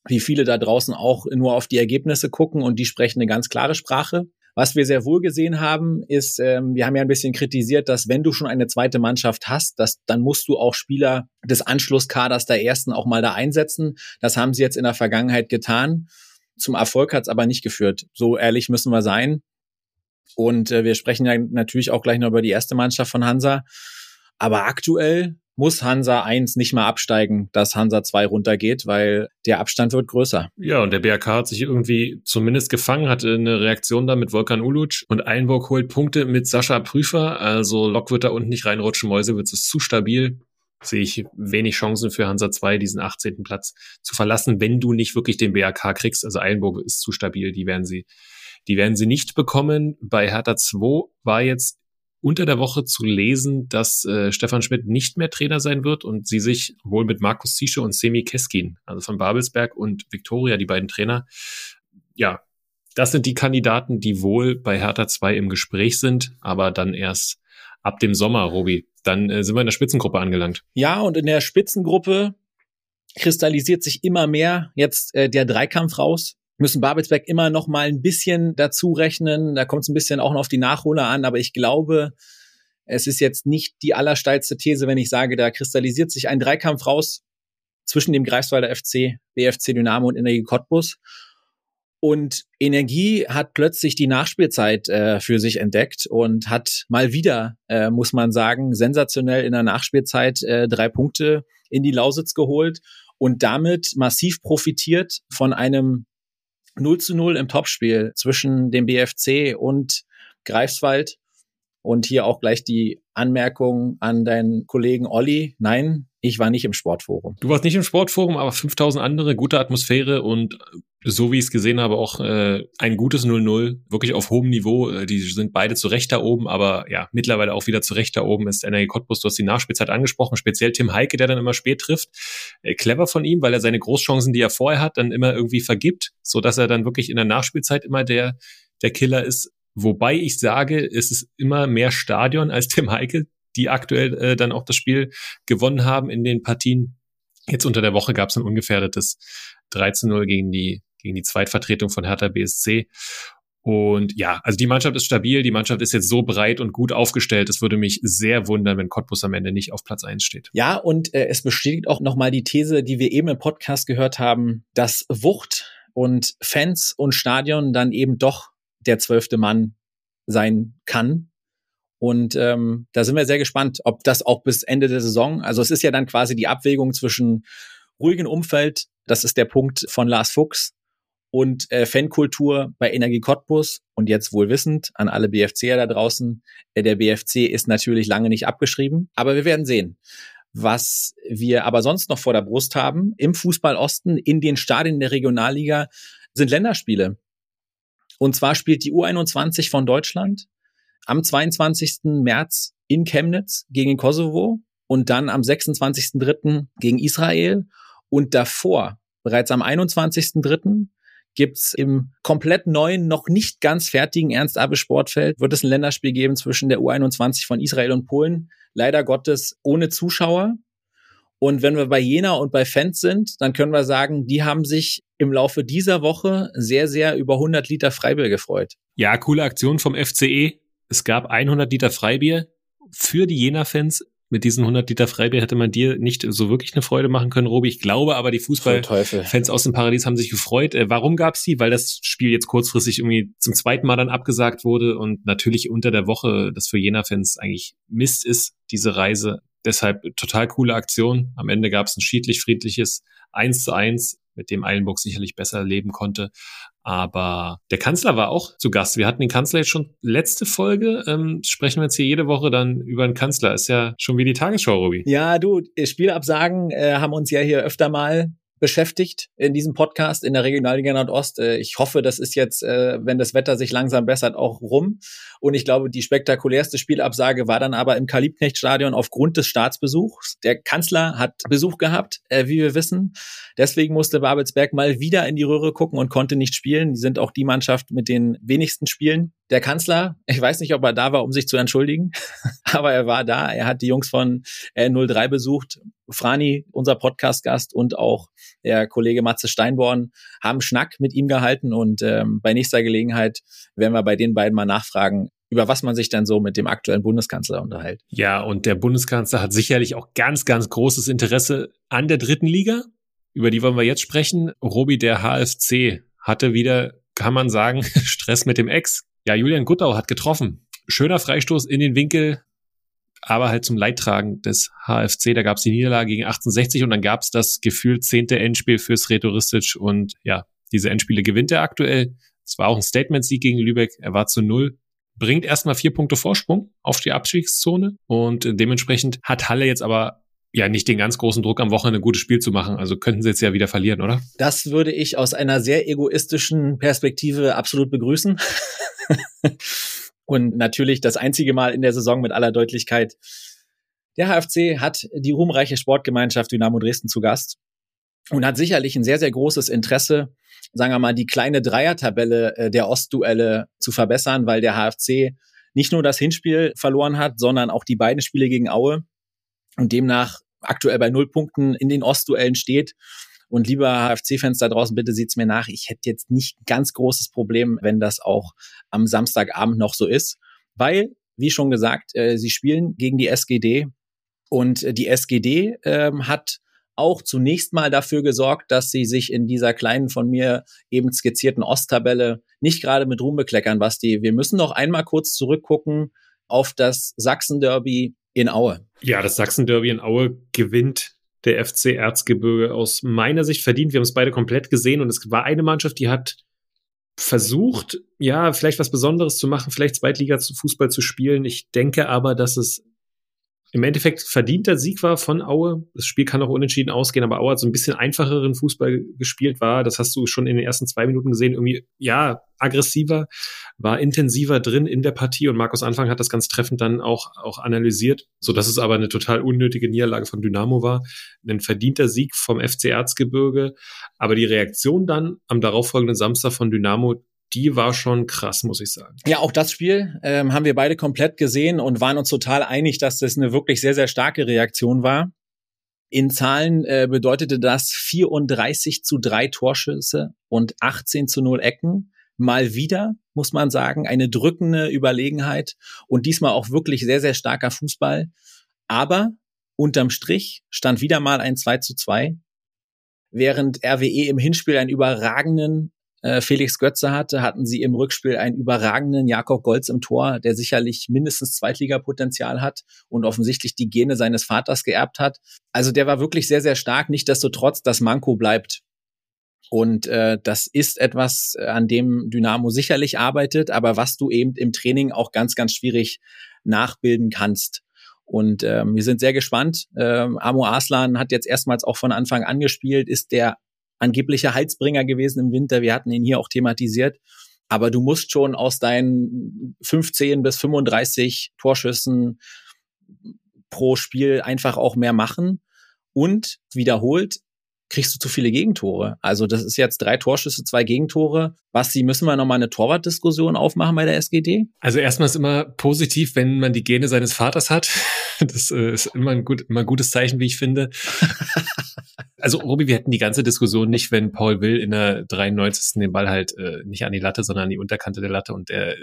wie viele da draußen auch nur auf die Ergebnisse gucken und die sprechen eine ganz klare Sprache. Was wir sehr wohl gesehen haben, ist, ähm, wir haben ja ein bisschen kritisiert, dass wenn du schon eine zweite Mannschaft hast, dass, dann musst du auch Spieler des Anschlusskaders der ersten auch mal da einsetzen. Das haben sie jetzt in der Vergangenheit getan. Zum Erfolg hat es aber nicht geführt. So ehrlich müssen wir sein. Und äh, wir sprechen ja natürlich auch gleich noch über die erste Mannschaft von Hansa. Aber aktuell muss Hansa 1 nicht mehr absteigen, dass Hansa 2 runtergeht, weil der Abstand wird größer. Ja, und der BRK hat sich irgendwie zumindest gefangen, hatte eine Reaktion da mit Volkan Uluc und Einburg holt Punkte mit Sascha Prüfer. Also Lok wird da unten nicht reinrutschen, Mäusewitz ist zu stabil. Sehe ich wenig Chancen für Hansa 2, diesen 18. Platz zu verlassen, wenn du nicht wirklich den BRK kriegst. Also Einburg ist zu stabil, die werden sie, die werden sie nicht bekommen. Bei Hertha 2 war jetzt unter der Woche zu lesen, dass äh, Stefan Schmidt nicht mehr Trainer sein wird und sie sich wohl mit Markus Zische und Semi Keskin, also von Babelsberg und Viktoria, die beiden Trainer, ja, das sind die Kandidaten, die wohl bei Hertha 2 im Gespräch sind, aber dann erst ab dem Sommer, Robi. Dann äh, sind wir in der Spitzengruppe angelangt. Ja, und in der Spitzengruppe kristallisiert sich immer mehr jetzt äh, der Dreikampf raus müssen Babelsberg immer noch mal ein bisschen dazu rechnen. Da kommt es ein bisschen auch noch auf die Nachholer an, aber ich glaube, es ist jetzt nicht die allersteilste These, wenn ich sage, da kristallisiert sich ein Dreikampf raus zwischen dem Greifswalder FC, BFC Dynamo und Energie Cottbus. Und Energie hat plötzlich die Nachspielzeit äh, für sich entdeckt und hat mal wieder, äh, muss man sagen, sensationell in der Nachspielzeit äh, drei Punkte in die Lausitz geholt und damit massiv profitiert von einem 0 zu 0 im Topspiel zwischen dem BFC und Greifswald. Und hier auch gleich die Anmerkung an deinen Kollegen Olli. Nein, ich war nicht im Sportforum. Du warst nicht im Sportforum, aber 5000 andere, gute Atmosphäre und so wie ich es gesehen habe, auch äh, ein gutes 0-0, wirklich auf hohem Niveau. Äh, die sind beide zu Recht da oben, aber ja, mittlerweile auch wieder zu Recht da oben ist Energie Cottbus. Du hast die Nachspielzeit angesprochen, speziell Tim Heike, der dann immer spät trifft. Äh, clever von ihm, weil er seine Großchancen, die er vorher hat, dann immer irgendwie vergibt, so dass er dann wirklich in der Nachspielzeit immer der, der Killer ist. Wobei ich sage, es ist immer mehr Stadion als Tim Heike, die aktuell äh, dann auch das Spiel gewonnen haben in den Partien. Jetzt unter der Woche gab es ein ungefährdetes 13-0 gegen die, gegen die Zweitvertretung von Hertha BSC. Und ja, also die Mannschaft ist stabil, die Mannschaft ist jetzt so breit und gut aufgestellt. Es würde mich sehr wundern, wenn Cottbus am Ende nicht auf Platz eins steht. Ja, und äh, es bestätigt auch nochmal die These, die wir eben im Podcast gehört haben, dass Wucht und Fans und Stadion dann eben doch der zwölfte Mann sein kann. Und ähm, da sind wir sehr gespannt, ob das auch bis Ende der Saison, also es ist ja dann quasi die Abwägung zwischen ruhigen Umfeld, das ist der Punkt von Lars Fuchs, und äh, Fankultur bei Energie Cottbus. Und jetzt wohl wissend an alle BFCer da draußen, äh, der BFC ist natürlich lange nicht abgeschrieben, aber wir werden sehen. Was wir aber sonst noch vor der Brust haben, im Fußball Osten, in den Stadien der Regionalliga, sind Länderspiele. Und zwar spielt die U21 von Deutschland am 22. März in Chemnitz gegen Kosovo und dann am 26.3. gegen Israel und davor Bereits am 21.03. gibt's im komplett neuen, noch nicht ganz fertigen Ernst-Abbe-Sportfeld, wird es ein Länderspiel geben zwischen der U21 von Israel und Polen. Leider Gottes ohne Zuschauer. Und wenn wir bei Jena und bei Fans sind, dann können wir sagen, die haben sich im Laufe dieser Woche sehr, sehr über 100 Liter Freibier gefreut. Ja, coole Aktion vom FCE. Es gab 100 Liter Freibier für die Jena-Fans. Mit diesen 100 Liter Freibier hätte man dir nicht so wirklich eine Freude machen können, Robi. Ich glaube aber, die Fußballfans aus dem Paradies haben sich gefreut. Äh, warum gab's die? Weil das Spiel jetzt kurzfristig irgendwie zum zweiten Mal dann abgesagt wurde und natürlich unter der Woche das für Jena-Fans eigentlich Mist ist, diese Reise. Deshalb total coole Aktion. Am Ende gab's ein schiedlich-friedliches 1 zu 1 mit dem Eilenburg sicherlich besser leben konnte. Aber der Kanzler war auch zu Gast. Wir hatten den Kanzler jetzt schon letzte Folge. Ähm, sprechen wir jetzt hier jede Woche dann über den Kanzler. Ist ja schon wie die Tagesschau, Robi. Ja, du, Spielabsagen äh, haben uns ja hier öfter mal beschäftigt in diesem Podcast in der Regionalliga Nordost. Äh, ich hoffe, das ist jetzt, äh, wenn das Wetter sich langsam bessert, auch rum. Und ich glaube, die spektakulärste Spielabsage war dann aber im Kalibknecht-Stadion aufgrund des Staatsbesuchs. Der Kanzler hat Besuch gehabt, äh, wie wir wissen. Deswegen musste Babelsberg mal wieder in die Röhre gucken und konnte nicht spielen. Die sind auch die Mannschaft mit den wenigsten Spielen. Der Kanzler, ich weiß nicht, ob er da war, um sich zu entschuldigen, [laughs] aber er war da. Er hat die Jungs von 03 besucht. Frani, unser Podcast-Gast und auch der Kollege Matze Steinborn haben Schnack mit ihm gehalten und ähm, bei nächster Gelegenheit werden wir bei den beiden mal nachfragen, über was man sich dann so mit dem aktuellen Bundeskanzler unterhält. Ja, und der Bundeskanzler hat sicherlich auch ganz, ganz großes Interesse an der dritten Liga. Über die wollen wir jetzt sprechen. Robi, der HFC, hatte wieder, kann man sagen, [laughs] Stress mit dem Ex. Ja, Julian Guttau hat getroffen. Schöner Freistoß in den Winkel, aber halt zum Leidtragen des HFC. Da gab es die Niederlage gegen 1860 und dann gab es das gefühlt zehnte Endspiel fürs Retoristic und ja, diese Endspiele gewinnt er aktuell. Es war auch ein Statement-Sieg gegen Lübeck. Er war zu null. Bringt erstmal vier Punkte Vorsprung auf die Abstiegszone und dementsprechend hat Halle jetzt aber ja nicht den ganz großen Druck am Wochenende ein gutes Spiel zu machen. Also könnten sie jetzt ja wieder verlieren, oder? Das würde ich aus einer sehr egoistischen Perspektive absolut begrüßen. [laughs] Und natürlich das einzige Mal in der Saison mit aller Deutlichkeit. Der HFC hat die ruhmreiche Sportgemeinschaft Dynamo Dresden zu Gast und hat sicherlich ein sehr, sehr großes Interesse, sagen wir mal, die kleine Dreiertabelle äh, der Ostduelle zu verbessern, weil der HFC nicht nur das Hinspiel verloren hat, sondern auch die beiden Spiele gegen Aue und demnach aktuell bei null Punkten in den Ostduellen steht. Und lieber HFC-Fans da draußen, bitte seht's mir nach. Ich hätte jetzt nicht ganz großes Problem, wenn das auch am Samstagabend noch so ist, weil, wie schon gesagt, äh, sie spielen gegen die SGD und äh, die SGD äh, hat auch zunächst mal dafür gesorgt, dass sie sich in dieser kleinen von mir eben skizzierten Osttabelle nicht gerade mit Ruhm bekleckern, Basti. Wir müssen noch einmal kurz zurückgucken auf das Sachsen-Derby in Aue. Ja, das Sachsen-Derby in Aue gewinnt der FC Erzgebirge aus meiner Sicht verdient. Wir haben es beide komplett gesehen und es war eine Mannschaft, die hat versucht, ja, vielleicht was Besonderes zu machen, vielleicht Zweitliga-Fußball zu spielen. Ich denke aber, dass es im Endeffekt verdienter Sieg war von Aue. Das Spiel kann auch unentschieden ausgehen, aber Aue hat so ein bisschen einfacheren Fußball gespielt war. Das hast du schon in den ersten zwei Minuten gesehen. Irgendwie, ja, aggressiver, war intensiver drin in der Partie und Markus Anfang hat das ganz treffend dann auch, auch analysiert, so dass es aber eine total unnötige Niederlage von Dynamo war. Ein verdienter Sieg vom FC Erzgebirge. Aber die Reaktion dann am darauffolgenden Samstag von Dynamo, die war schon krass, muss ich sagen. Ja, auch das Spiel ähm, haben wir beide komplett gesehen und waren uns total einig, dass das eine wirklich sehr, sehr starke Reaktion war. In Zahlen äh, bedeutete das 34 zu 3 Torschüsse und 18 zu 0 Ecken. Mal wieder, muss man sagen, eine drückende Überlegenheit und diesmal auch wirklich sehr, sehr starker Fußball. Aber unterm Strich stand wieder mal ein 2 zu 2 während RWE im Hinspiel einen überragenden äh, Felix Götze hatte, hatten sie im Rückspiel einen überragenden Jakob Golz im Tor, der sicherlich mindestens Zweitligapotenzial hat und offensichtlich die Gene seines Vaters geerbt hat. Also der war wirklich sehr, sehr stark. Nichtsdestotrotz, das Manko bleibt. Und äh, das ist etwas, äh, an dem Dynamo sicherlich arbeitet, aber was du eben im Training auch ganz, ganz schwierig nachbilden kannst. Und ähm, wir sind sehr gespannt. Ähm, Amo Aslan hat jetzt erstmals auch von Anfang an gespielt, ist der angeblicher Heizbringer gewesen im Winter. Wir hatten ihn hier auch thematisiert. Aber du musst schon aus deinen 15 bis 35 Torschüssen pro Spiel einfach auch mehr machen. Und wiederholt, kriegst du zu viele Gegentore. Also das ist jetzt drei Torschüsse, zwei Gegentore. Basti, müssen wir nochmal eine Torwartdiskussion aufmachen bei der SGD? Also erstmal ist immer positiv, wenn man die Gene seines Vaters hat. [laughs] Das äh, ist immer ein, gut, immer ein gutes Zeichen, wie ich finde. [laughs] Also Robi, wir hätten die ganze Diskussion nicht, wenn Paul Will in der 93. den Ball halt äh, nicht an die Latte, sondern an die Unterkante der Latte und der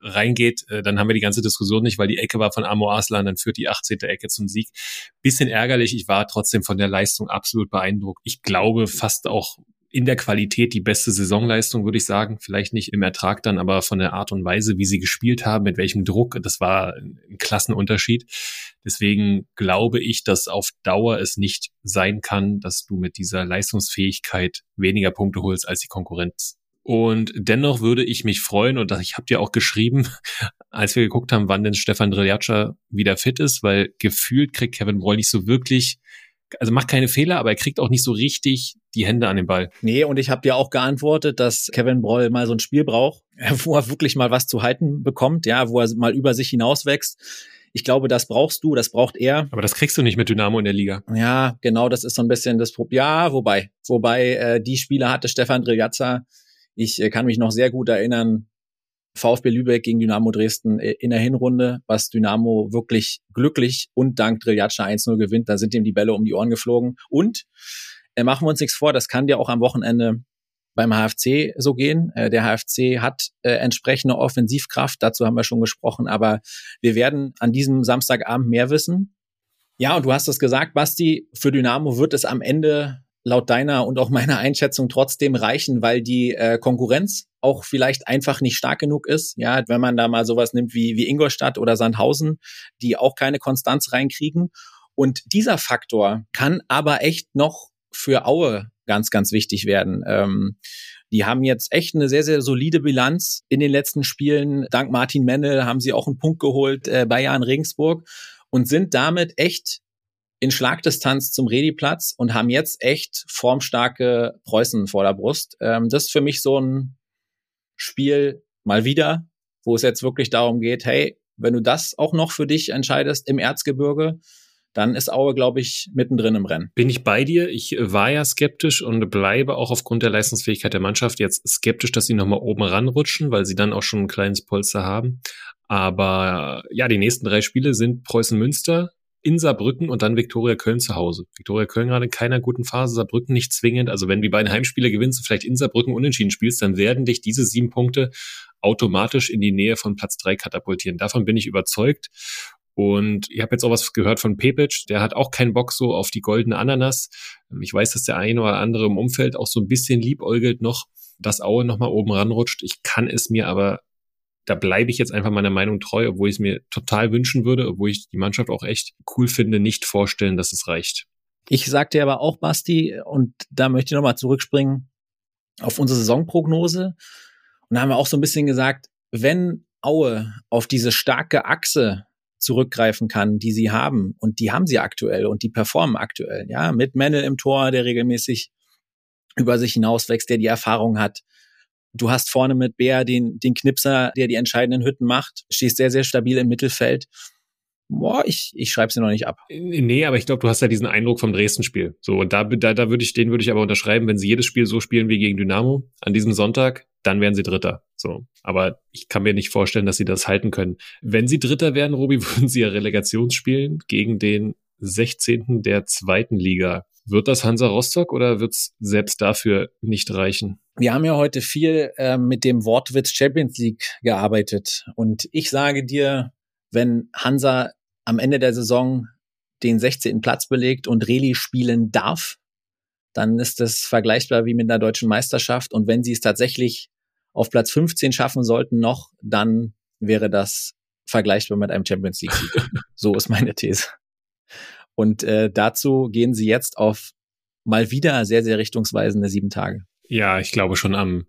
reingeht, äh, dann haben wir die ganze Diskussion nicht, weil die Ecke war von Amo Aslan, dann führt die 18. Ecke zum Sieg. Bisschen ärgerlich, ich war trotzdem von der Leistung absolut beeindruckt. Ich glaube fast auch in der Qualität die beste Saisonleistung, würde ich sagen. Vielleicht nicht im Ertrag dann, aber von der Art und Weise, wie sie gespielt haben, mit welchem Druck, das war ein Klassenunterschied. Deswegen glaube ich, dass auf Dauer es nicht sein kann, dass du mit dieser Leistungsfähigkeit weniger Punkte holst als die Konkurrenz. Und dennoch würde ich mich freuen, und ich habe dir auch geschrieben, [laughs] als wir geguckt haben, wann denn Stefan Driljatscha wieder fit ist, weil gefühlt kriegt Kevin Broll nicht so wirklich, also macht keine Fehler, aber er kriegt auch nicht so richtig die Hände an den Ball. Nee, und ich habe dir auch geantwortet, dass Kevin Broll mal so ein Spiel braucht, [laughs] wo er wirklich mal was zu halten bekommt, ja, wo er mal über sich hinauswächst. Ich glaube, das brauchst du, das braucht er. Aber das kriegst du nicht mit Dynamo in der Liga. Ja, genau, das ist so ein bisschen das Problem. Ja, wobei, wobei äh, die Spieler hatte Stefan Driljatza ich äh, kann mich noch sehr gut erinnern, VfB Lübeck gegen Dynamo Dresden äh, in der Hinrunde, was Dynamo wirklich glücklich und dank Driljatscha 1-0 gewinnt. Da sind ihm die Bälle um die Ohren geflogen. Und äh, machen wir uns nichts vor, das kann dir auch am Wochenende beim HFC so gehen. Äh, der HFC hat äh, entsprechende Offensivkraft, dazu haben wir schon gesprochen, aber wir werden an diesem Samstagabend mehr wissen. Ja, und du hast es gesagt, Basti, für Dynamo wird es am Ende laut deiner und auch meiner Einschätzung trotzdem reichen, weil die äh, Konkurrenz auch vielleicht einfach nicht stark genug ist. Ja, wenn man da mal sowas nimmt wie, wie Ingolstadt oder Sandhausen, die auch keine Konstanz reinkriegen. Und dieser Faktor kann aber echt noch für Aue ganz, ganz wichtig werden. Ähm, die haben jetzt echt eine sehr, sehr solide Bilanz in den letzten Spielen. Dank Martin Mennel haben sie auch einen Punkt geholt äh, bei Jan Regensburg und sind damit echt in Schlagdistanz zum Rediplatz und haben jetzt echt formstarke Preußen vor der Brust. Ähm, das ist für mich so ein Spiel mal wieder, wo es jetzt wirklich darum geht, hey, wenn du das auch noch für dich entscheidest im Erzgebirge, dann ist Aue, glaube ich, mittendrin im Rennen. Bin ich bei dir. Ich war ja skeptisch und bleibe auch aufgrund der Leistungsfähigkeit der Mannschaft jetzt skeptisch, dass sie nochmal oben ranrutschen, weil sie dann auch schon ein kleines Polster haben. Aber ja, die nächsten drei Spiele sind Preußen Münster, in Saarbrücken und dann Viktoria Köln zu Hause. Viktoria Köln gerade in keiner guten Phase, Saarbrücken nicht zwingend. Also wenn die beiden Heimspiele gewinnst und vielleicht in Saarbrücken unentschieden spielst, dann werden dich diese sieben Punkte automatisch in die Nähe von Platz drei katapultieren. Davon bin ich überzeugt. Und ich habe jetzt auch was gehört von Pepic, der hat auch keinen Bock so auf die goldene Ananas. Ich weiß, dass der eine oder andere im Umfeld auch so ein bisschen liebäugelt noch, dass Aue nochmal oben ranrutscht. Ich kann es mir aber da bleibe ich jetzt einfach meiner Meinung treu, obwohl ich es mir total wünschen würde, obwohl ich die Mannschaft auch echt cool finde, nicht vorstellen, dass es reicht. Ich sagte aber auch, Basti, und da möchte ich nochmal zurückspringen auf unsere Saisonprognose. Und da haben wir auch so ein bisschen gesagt, wenn Aue auf diese starke Achse zurückgreifen kann, die sie haben, und die haben sie aktuell und die performen aktuell, ja, mit Mendel im Tor, der regelmäßig über sich hinauswächst, der die Erfahrung hat, Du hast vorne mit Bär den, den Knipser, der die entscheidenden Hütten macht, stehst sehr, sehr stabil im Mittelfeld. Boah, ich, ich schreibe sie noch nicht ab. Nee, aber ich glaube, du hast ja diesen Eindruck vom Dresden-Spiel. So, und da, da, da würde ich, den würde ich aber unterschreiben, wenn sie jedes Spiel so spielen wie gegen Dynamo an diesem Sonntag, dann wären sie Dritter. So. Aber ich kann mir nicht vorstellen, dass sie das halten können. Wenn sie Dritter wären, Robi, [laughs] würden sie ja Relegationsspielen gegen den 16. der zweiten Liga. Wird das Hansa Rostock oder wird es selbst dafür nicht reichen? Wir haben ja heute viel äh, mit dem Wortwitz Champions League gearbeitet. Und ich sage dir, wenn Hansa am Ende der Saison den 16. Platz belegt und Reli spielen darf, dann ist das vergleichbar wie mit einer deutschen Meisterschaft. Und wenn sie es tatsächlich auf Platz 15 schaffen sollten noch, dann wäre das vergleichbar mit einem Champions League [laughs] so ist meine These. Und äh, dazu gehen sie jetzt auf mal wieder sehr, sehr richtungsweisende sieben Tage. Ja, ich glaube schon am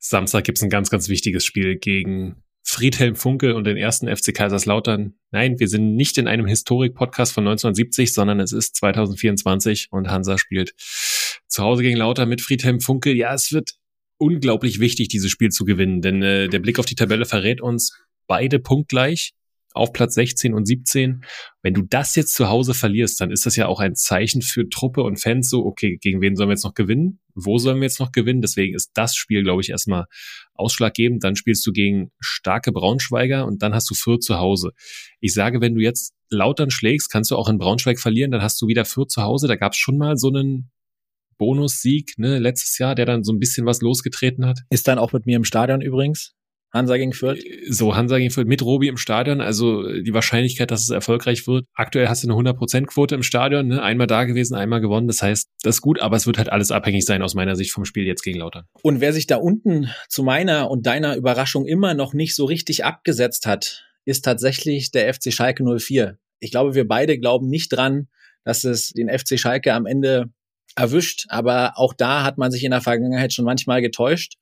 Samstag gibt es ein ganz, ganz wichtiges Spiel gegen Friedhelm Funke und den ersten FC Kaiserslautern. Nein, wir sind nicht in einem Historik-Podcast von 1970, sondern es ist 2024 und Hansa spielt zu Hause gegen Lauter mit Friedhelm Funke. Ja, es wird unglaublich wichtig, dieses Spiel zu gewinnen, denn äh, der Blick auf die Tabelle verrät uns beide punktgleich auf Platz 16 und 17. Wenn du das jetzt zu Hause verlierst, dann ist das ja auch ein Zeichen für Truppe und Fans so, okay, gegen wen sollen wir jetzt noch gewinnen? Wo sollen wir jetzt noch gewinnen? Deswegen ist das Spiel, glaube ich, erstmal ausschlaggebend. Dann spielst du gegen starke Braunschweiger und dann hast du Fürth zu Hause. Ich sage, wenn du jetzt Lautern schlägst, kannst du auch in Braunschweig verlieren, dann hast du wieder Fürth zu Hause. Da gab es schon mal so einen Bonussieg, ne, letztes Jahr, der dann so ein bisschen was losgetreten hat. Ist dann auch mit mir im Stadion übrigens. Hansa gegen Fürth? So, Hansa gegen Fürth mit Robi im Stadion. Also die Wahrscheinlichkeit, dass es erfolgreich wird. Aktuell hast du eine 100%-Quote im Stadion. Ne? Einmal da gewesen, einmal gewonnen. Das heißt, das ist gut, aber es wird halt alles abhängig sein aus meiner Sicht vom Spiel jetzt gegen Lautern. Und wer sich da unten zu meiner und deiner Überraschung immer noch nicht so richtig abgesetzt hat, ist tatsächlich der FC Schalke 04. Ich glaube, wir beide glauben nicht dran, dass es den FC Schalke am Ende erwischt. Aber auch da hat man sich in der Vergangenheit schon manchmal getäuscht.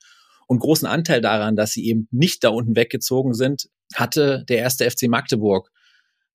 Und großen Anteil daran, dass sie eben nicht da unten weggezogen sind, hatte der erste FC Magdeburg.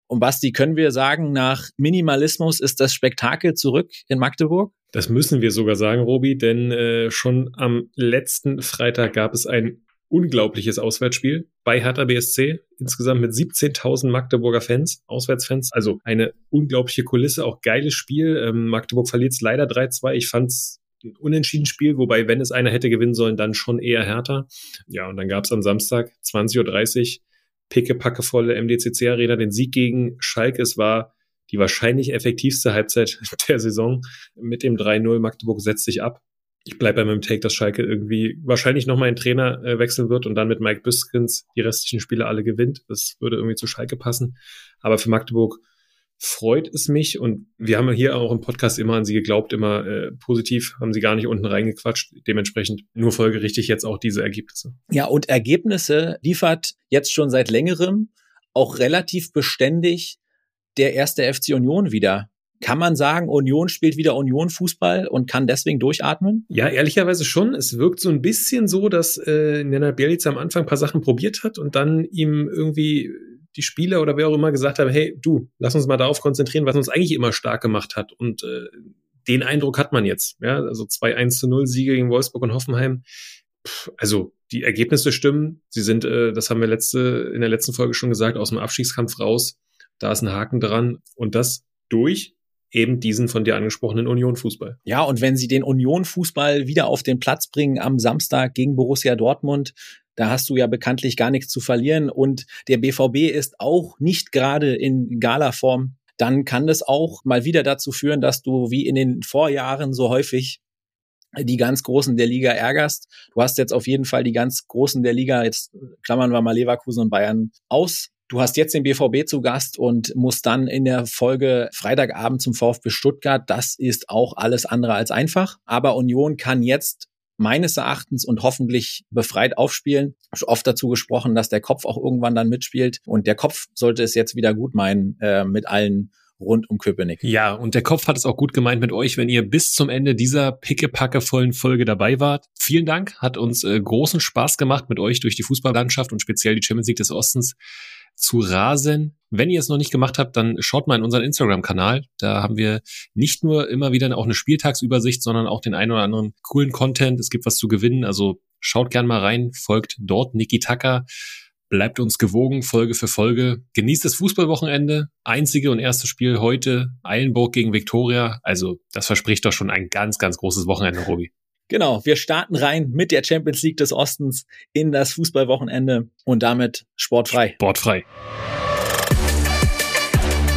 Und Basti, können wir sagen, nach Minimalismus ist das Spektakel zurück in Magdeburg? Das müssen wir sogar sagen, Robi, denn äh, schon am letzten Freitag gab es ein unglaubliches Auswärtsspiel bei Hertha BSC. Insgesamt mit 17.000 Magdeburger Fans, Auswärtsfans. Also eine unglaubliche Kulisse, auch geiles Spiel. Ähm, Magdeburg verliert es leider 3-2. Ich fand's ein unentschieden Spiel, wobei, wenn es einer hätte gewinnen sollen, dann schon eher Hertha. Ja, und dann gab es am Samstag 20.30 Uhr pickepackevolle MDCC-Arena den Sieg gegen Schalke. Es war die wahrscheinlich effektivste Halbzeit [laughs] der Saison mit dem 3-0. Magdeburg setzt sich ab. Ich bleibe bei meinem Take, dass Schalke irgendwie wahrscheinlich nochmal einen Trainer äh, wechseln wird und dann mit Mike Biskins die restlichen Spiele alle gewinnt. Das würde irgendwie zu Schalke passen. Aber für Magdeburg freut es mich und wir haben hier auch im Podcast immer an sie geglaubt, immer äh, positiv, haben sie gar nicht unten reingequatscht. Dementsprechend nur folgerichtig jetzt auch diese Ergebnisse. Ja, und Ergebnisse liefert jetzt schon seit längerem auch relativ beständig der erste FC Union wieder. Kann man sagen, Union spielt wieder Union Fußball und kann deswegen durchatmen? Ja, ehrlicherweise schon. Es wirkt so ein bisschen so, dass äh, Nenad Bielica am Anfang ein paar Sachen probiert hat und dann ihm irgendwie die Spieler oder wer auch immer gesagt haben, hey, du, lass uns mal darauf konzentrieren, was uns eigentlich immer stark gemacht hat. Und äh, den Eindruck hat man jetzt. Ja, also zwei 1 zu 0 Siege gegen Wolfsburg und Hoffenheim. Also die Ergebnisse stimmen. Sie sind, äh, das haben wir letzte, in der letzten Folge schon gesagt, aus dem Abstiegskampf raus. Da ist ein Haken dran. Und das durch eben diesen von dir angesprochenen Union-Fußball. Ja, und wenn sie den Union-Fußball wieder auf den Platz bringen am Samstag gegen Borussia Dortmund, da hast du ja bekanntlich gar nichts zu verlieren und der BVB ist auch nicht gerade in Gala-Form. Dann kann das auch mal wieder dazu führen, dass du wie in den Vorjahren so häufig die ganz Großen der Liga ärgerst. Du hast jetzt auf jeden Fall die ganz Großen der Liga, jetzt klammern wir mal Leverkusen und Bayern aus. Du hast jetzt den BVB zu Gast und musst dann in der Folge Freitagabend zum VfB Stuttgart. Das ist auch alles andere als einfach. Aber Union kann jetzt meines Erachtens und hoffentlich befreit aufspielen. Oft dazu gesprochen, dass der Kopf auch irgendwann dann mitspielt. Und der Kopf sollte es jetzt wieder gut meinen äh, mit allen rund um Köpenick. Ja, und der Kopf hat es auch gut gemeint mit euch, wenn ihr bis zum Ende dieser pickepackevollen Folge dabei wart. Vielen Dank, hat uns äh, großen Spaß gemacht mit euch durch die Fußballlandschaft und speziell die Champions League des Ostens zu rasen. Wenn ihr es noch nicht gemacht habt, dann schaut mal in unseren Instagram-Kanal. Da haben wir nicht nur immer wieder auch eine Spieltagsübersicht, sondern auch den einen oder anderen coolen Content. Es gibt was zu gewinnen. Also schaut gern mal rein, folgt dort Niki Tucker. Bleibt uns gewogen, Folge für Folge. Genießt das Fußballwochenende. Einzige und erste Spiel heute, Eilenburg gegen Viktoria. Also, das verspricht doch schon ein ganz, ganz großes Wochenende, Robi. Genau, wir starten rein mit der Champions League des Ostens in das Fußballwochenende und damit sportfrei. Sportfrei.